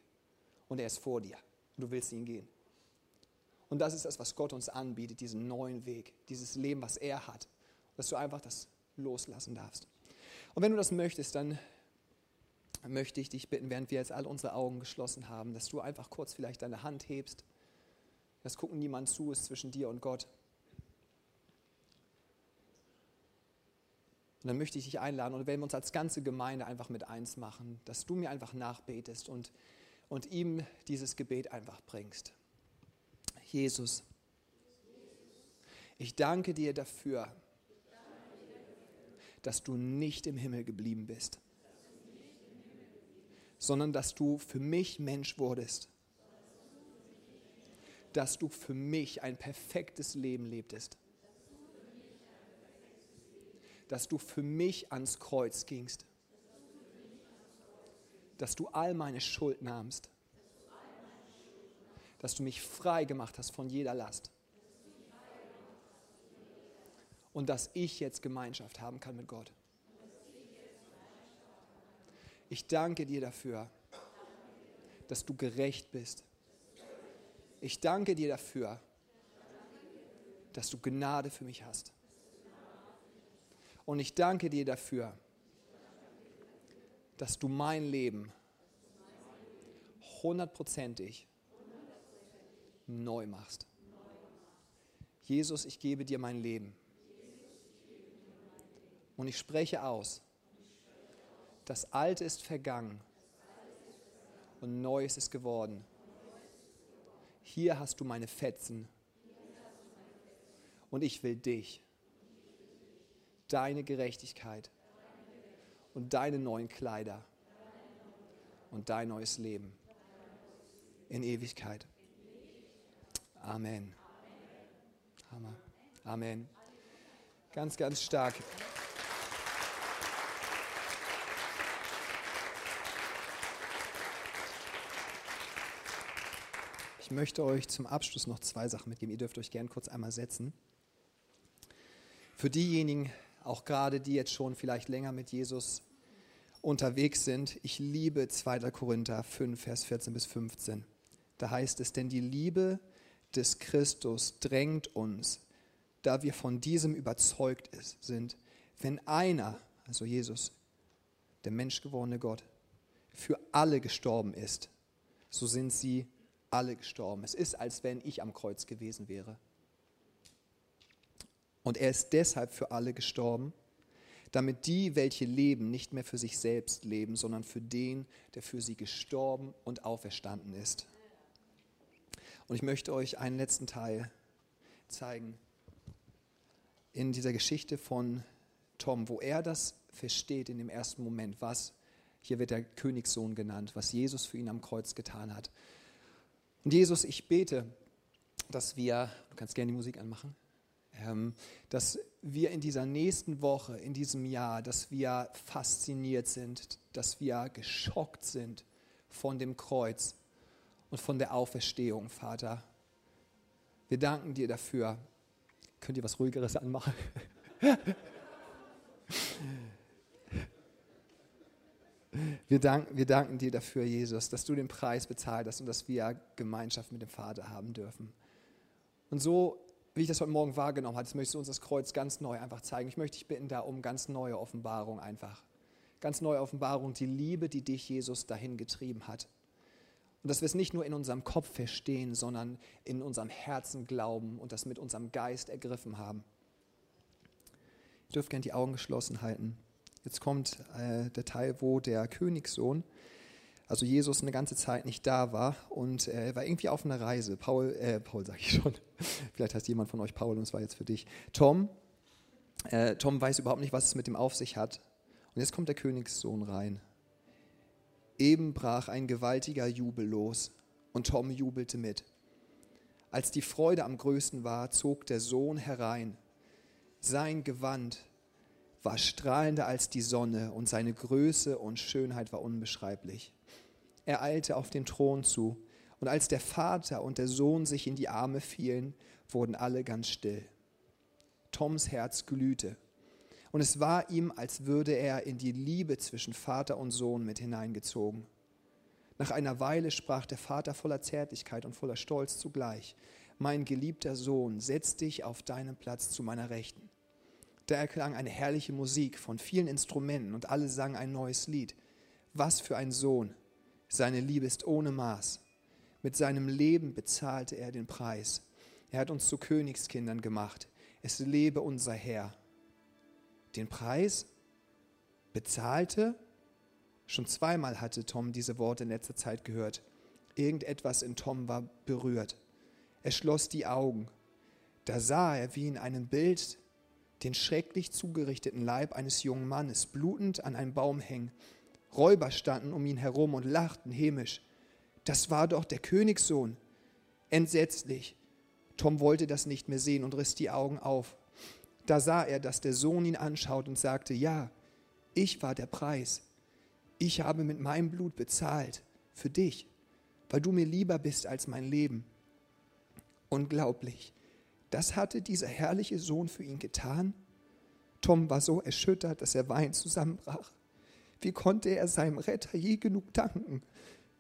und er ist vor dir und du willst ihn gehen. Und das ist das, was Gott uns anbietet, diesen neuen Weg, dieses Leben, was er hat, dass du einfach das loslassen darfst. Und wenn du das möchtest, dann möchte ich dich bitten, während wir jetzt all unsere Augen geschlossen haben, dass du einfach kurz vielleicht deine Hand hebst. Das gucken niemand zu, ist zwischen dir und Gott. Und dann möchte ich dich einladen und wenn wir uns als ganze Gemeinde einfach mit eins machen, dass du mir einfach nachbetest und, und ihm dieses Gebet einfach bringst. Jesus, ich danke dir dafür, dass du nicht im Himmel geblieben bist sondern dass du für mich Mensch wurdest. Dass du für mich ein perfektes Leben lebtest. Dass du für mich ans Kreuz gingst. Dass du all meine Schuld nahmst. Dass du mich frei gemacht hast von jeder Last. Und dass ich jetzt Gemeinschaft haben kann mit Gott. Ich danke dir dafür, dass du gerecht bist. Ich danke dir dafür, dass du Gnade für mich hast. Und ich danke dir dafür, dass du mein Leben hundertprozentig neu machst. Jesus, ich gebe dir mein Leben. Und ich spreche aus, das Alte ist vergangen und Neues ist geworden. Hier hast du meine Fetzen und ich will dich, deine Gerechtigkeit und deine neuen Kleider und dein neues Leben in Ewigkeit. Amen. Hammer. Amen. Ganz, ganz stark. Möchte euch zum Abschluss noch zwei Sachen mitgeben. Ihr dürft euch gern kurz einmal setzen. Für diejenigen auch gerade die jetzt schon vielleicht länger mit Jesus unterwegs sind. Ich liebe 2. Korinther 5, Vers 14 bis 15. Da heißt es, denn die Liebe des Christus drängt uns, da wir von diesem überzeugt sind, wenn einer, also Jesus, der menschgewordene Gott, für alle gestorben ist, so sind sie alle gestorben. Es ist, als wenn ich am Kreuz gewesen wäre. Und er ist deshalb für alle gestorben, damit die, welche leben, nicht mehr für sich selbst leben, sondern für den, der für sie gestorben und auferstanden ist. Und ich möchte euch einen letzten Teil zeigen in dieser Geschichte von Tom, wo er das versteht in dem ersten Moment, was, hier wird der Königssohn genannt, was Jesus für ihn am Kreuz getan hat. Und Jesus, ich bete, dass wir, du kannst gerne die Musik anmachen, ähm, dass wir in dieser nächsten Woche, in diesem Jahr, dass wir fasziniert sind, dass wir geschockt sind von dem Kreuz und von der Auferstehung, Vater. Wir danken dir dafür. Könnt ihr was Ruhigeres anmachen? Wir danken, wir danken dir dafür, Jesus, dass du den Preis bezahlt hast und dass wir Gemeinschaft mit dem Vater haben dürfen. Und so, wie ich das heute Morgen wahrgenommen habe, möchtest du uns das Kreuz ganz neu einfach zeigen. Ich möchte dich bitten da um ganz neue Offenbarung einfach. Ganz neue Offenbarung, die Liebe, die dich, Jesus, dahin getrieben hat. Und dass wir es nicht nur in unserem Kopf verstehen, sondern in unserem Herzen glauben und das mit unserem Geist ergriffen haben. Ihr dürft gerne die Augen geschlossen halten. Jetzt kommt äh, der Teil, wo der Königssohn, also Jesus, eine ganze Zeit nicht da war und äh, er äh, war irgendwie auf einer Reise. Paul, äh, Paul sage ich schon, vielleicht heißt jemand von euch Paul und es war jetzt für dich. Tom, äh, Tom weiß überhaupt nicht, was es mit dem auf sich hat. Und jetzt kommt der Königssohn rein. Eben brach ein gewaltiger Jubel los und Tom jubelte mit. Als die Freude am größten war, zog der Sohn herein. Sein Gewand war strahlender als die Sonne und seine Größe und Schönheit war unbeschreiblich. Er eilte auf den Thron zu, und als der Vater und der Sohn sich in die Arme fielen, wurden alle ganz still. Toms Herz glühte, und es war ihm, als würde er in die Liebe zwischen Vater und Sohn mit hineingezogen. Nach einer Weile sprach der Vater voller Zärtlichkeit und voller Stolz zugleich, Mein geliebter Sohn, setz dich auf deinen Platz zu meiner Rechten. Da erklang eine herrliche Musik von vielen Instrumenten und alle sangen ein neues Lied. Was für ein Sohn! Seine Liebe ist ohne Maß. Mit seinem Leben bezahlte er den Preis. Er hat uns zu Königskindern gemacht. Es lebe unser Herr. Den Preis bezahlte? Schon zweimal hatte Tom diese Worte in letzter Zeit gehört. Irgendetwas in Tom war berührt. Er schloss die Augen. Da sah er wie in einem Bild den schrecklich zugerichteten Leib eines jungen Mannes, blutend an einem Baum hängen. Räuber standen um ihn herum und lachten hämisch. Das war doch der Königssohn. Entsetzlich. Tom wollte das nicht mehr sehen und riss die Augen auf. Da sah er, dass der Sohn ihn anschaut und sagte, ja, ich war der Preis. Ich habe mit meinem Blut bezahlt für dich, weil du mir lieber bist als mein Leben. Unglaublich. Das hatte dieser herrliche Sohn für ihn getan. Tom war so erschüttert, dass er weinend zusammenbrach. Wie konnte er seinem Retter je genug danken?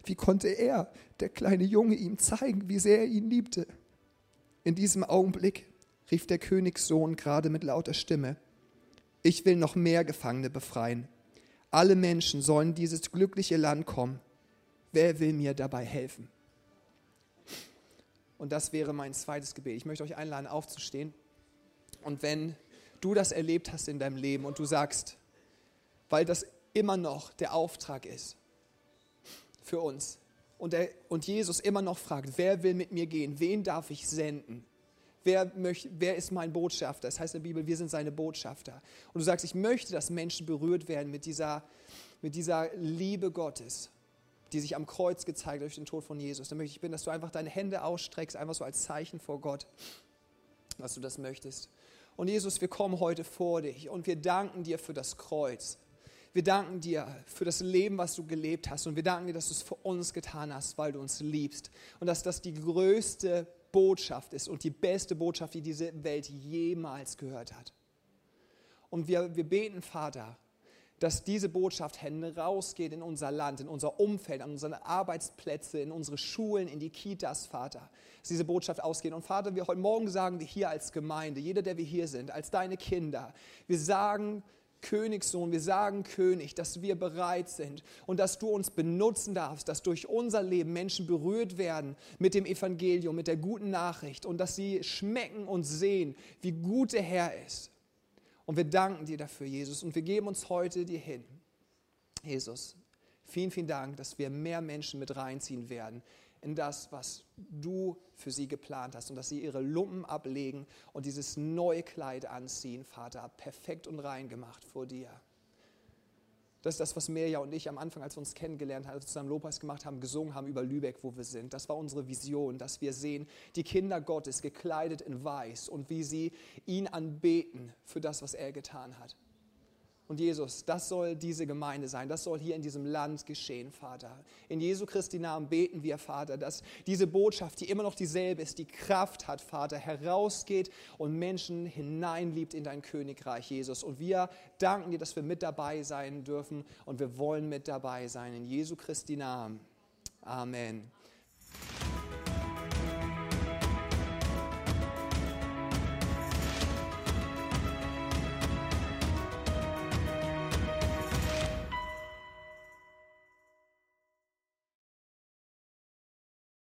Wie konnte er, der kleine Junge, ihm zeigen, wie sehr er ihn liebte? In diesem Augenblick rief der Königssohn gerade mit lauter Stimme, ich will noch mehr Gefangene befreien. Alle Menschen sollen dieses glückliche Land kommen. Wer will mir dabei helfen? Und das wäre mein zweites Gebet. Ich möchte euch einladen, aufzustehen. Und wenn du das erlebt hast in deinem Leben und du sagst, weil das immer noch der Auftrag ist für uns und, der, und Jesus immer noch fragt, wer will mit mir gehen, wen darf ich senden, wer, möcht, wer ist mein Botschafter, das heißt in der Bibel, wir sind seine Botschafter. Und du sagst, ich möchte, dass Menschen berührt werden mit dieser, mit dieser Liebe Gottes die sich am Kreuz gezeigt durch den Tod von Jesus. Dann möchte ich bitten, dass du einfach deine Hände ausstreckst, einfach so als Zeichen vor Gott, dass du das möchtest. Und Jesus, wir kommen heute vor dich und wir danken dir für das Kreuz. Wir danken dir für das Leben, was du gelebt hast. Und wir danken dir, dass du es für uns getan hast, weil du uns liebst. Und dass das die größte Botschaft ist und die beste Botschaft, die diese Welt jemals gehört hat. Und wir, wir beten, Vater, dass diese Botschaft herausgeht in unser Land, in unser Umfeld, an unsere Arbeitsplätze, in unsere Schulen, in die Kitas, Vater. Dass diese Botschaft ausgeht. Und Vater, wir heute Morgen sagen wir hier als Gemeinde, jeder, der wir hier sind, als deine Kinder, wir sagen, Königssohn, wir sagen König, dass wir bereit sind und dass du uns benutzen darfst, dass durch unser Leben Menschen berührt werden mit dem Evangelium, mit der guten Nachricht und dass sie schmecken und sehen, wie gut der Herr ist. Und wir danken dir dafür, Jesus, und wir geben uns heute dir hin. Jesus, vielen, vielen Dank, dass wir mehr Menschen mit reinziehen werden in das, was du für sie geplant hast und dass sie ihre Lumpen ablegen und dieses neue Kleid anziehen, Vater, perfekt und rein gemacht vor dir. Das ist das, was Mirja und ich am Anfang, als wir uns kennengelernt haben, als wir zusammen Lobpreis gemacht haben, gesungen haben über Lübeck, wo wir sind. Das war unsere Vision, dass wir sehen, die Kinder Gottes gekleidet in Weiß und wie sie ihn anbeten für das, was er getan hat. Und Jesus, das soll diese Gemeinde sein, das soll hier in diesem Land geschehen, Vater. In Jesu Christi Namen beten wir, Vater, dass diese Botschaft, die immer noch dieselbe ist, die Kraft hat, Vater, herausgeht und Menschen hineinliebt in dein Königreich, Jesus. Und wir danken dir, dass wir mit dabei sein dürfen und wir wollen mit dabei sein. In Jesu Christi Namen. Amen.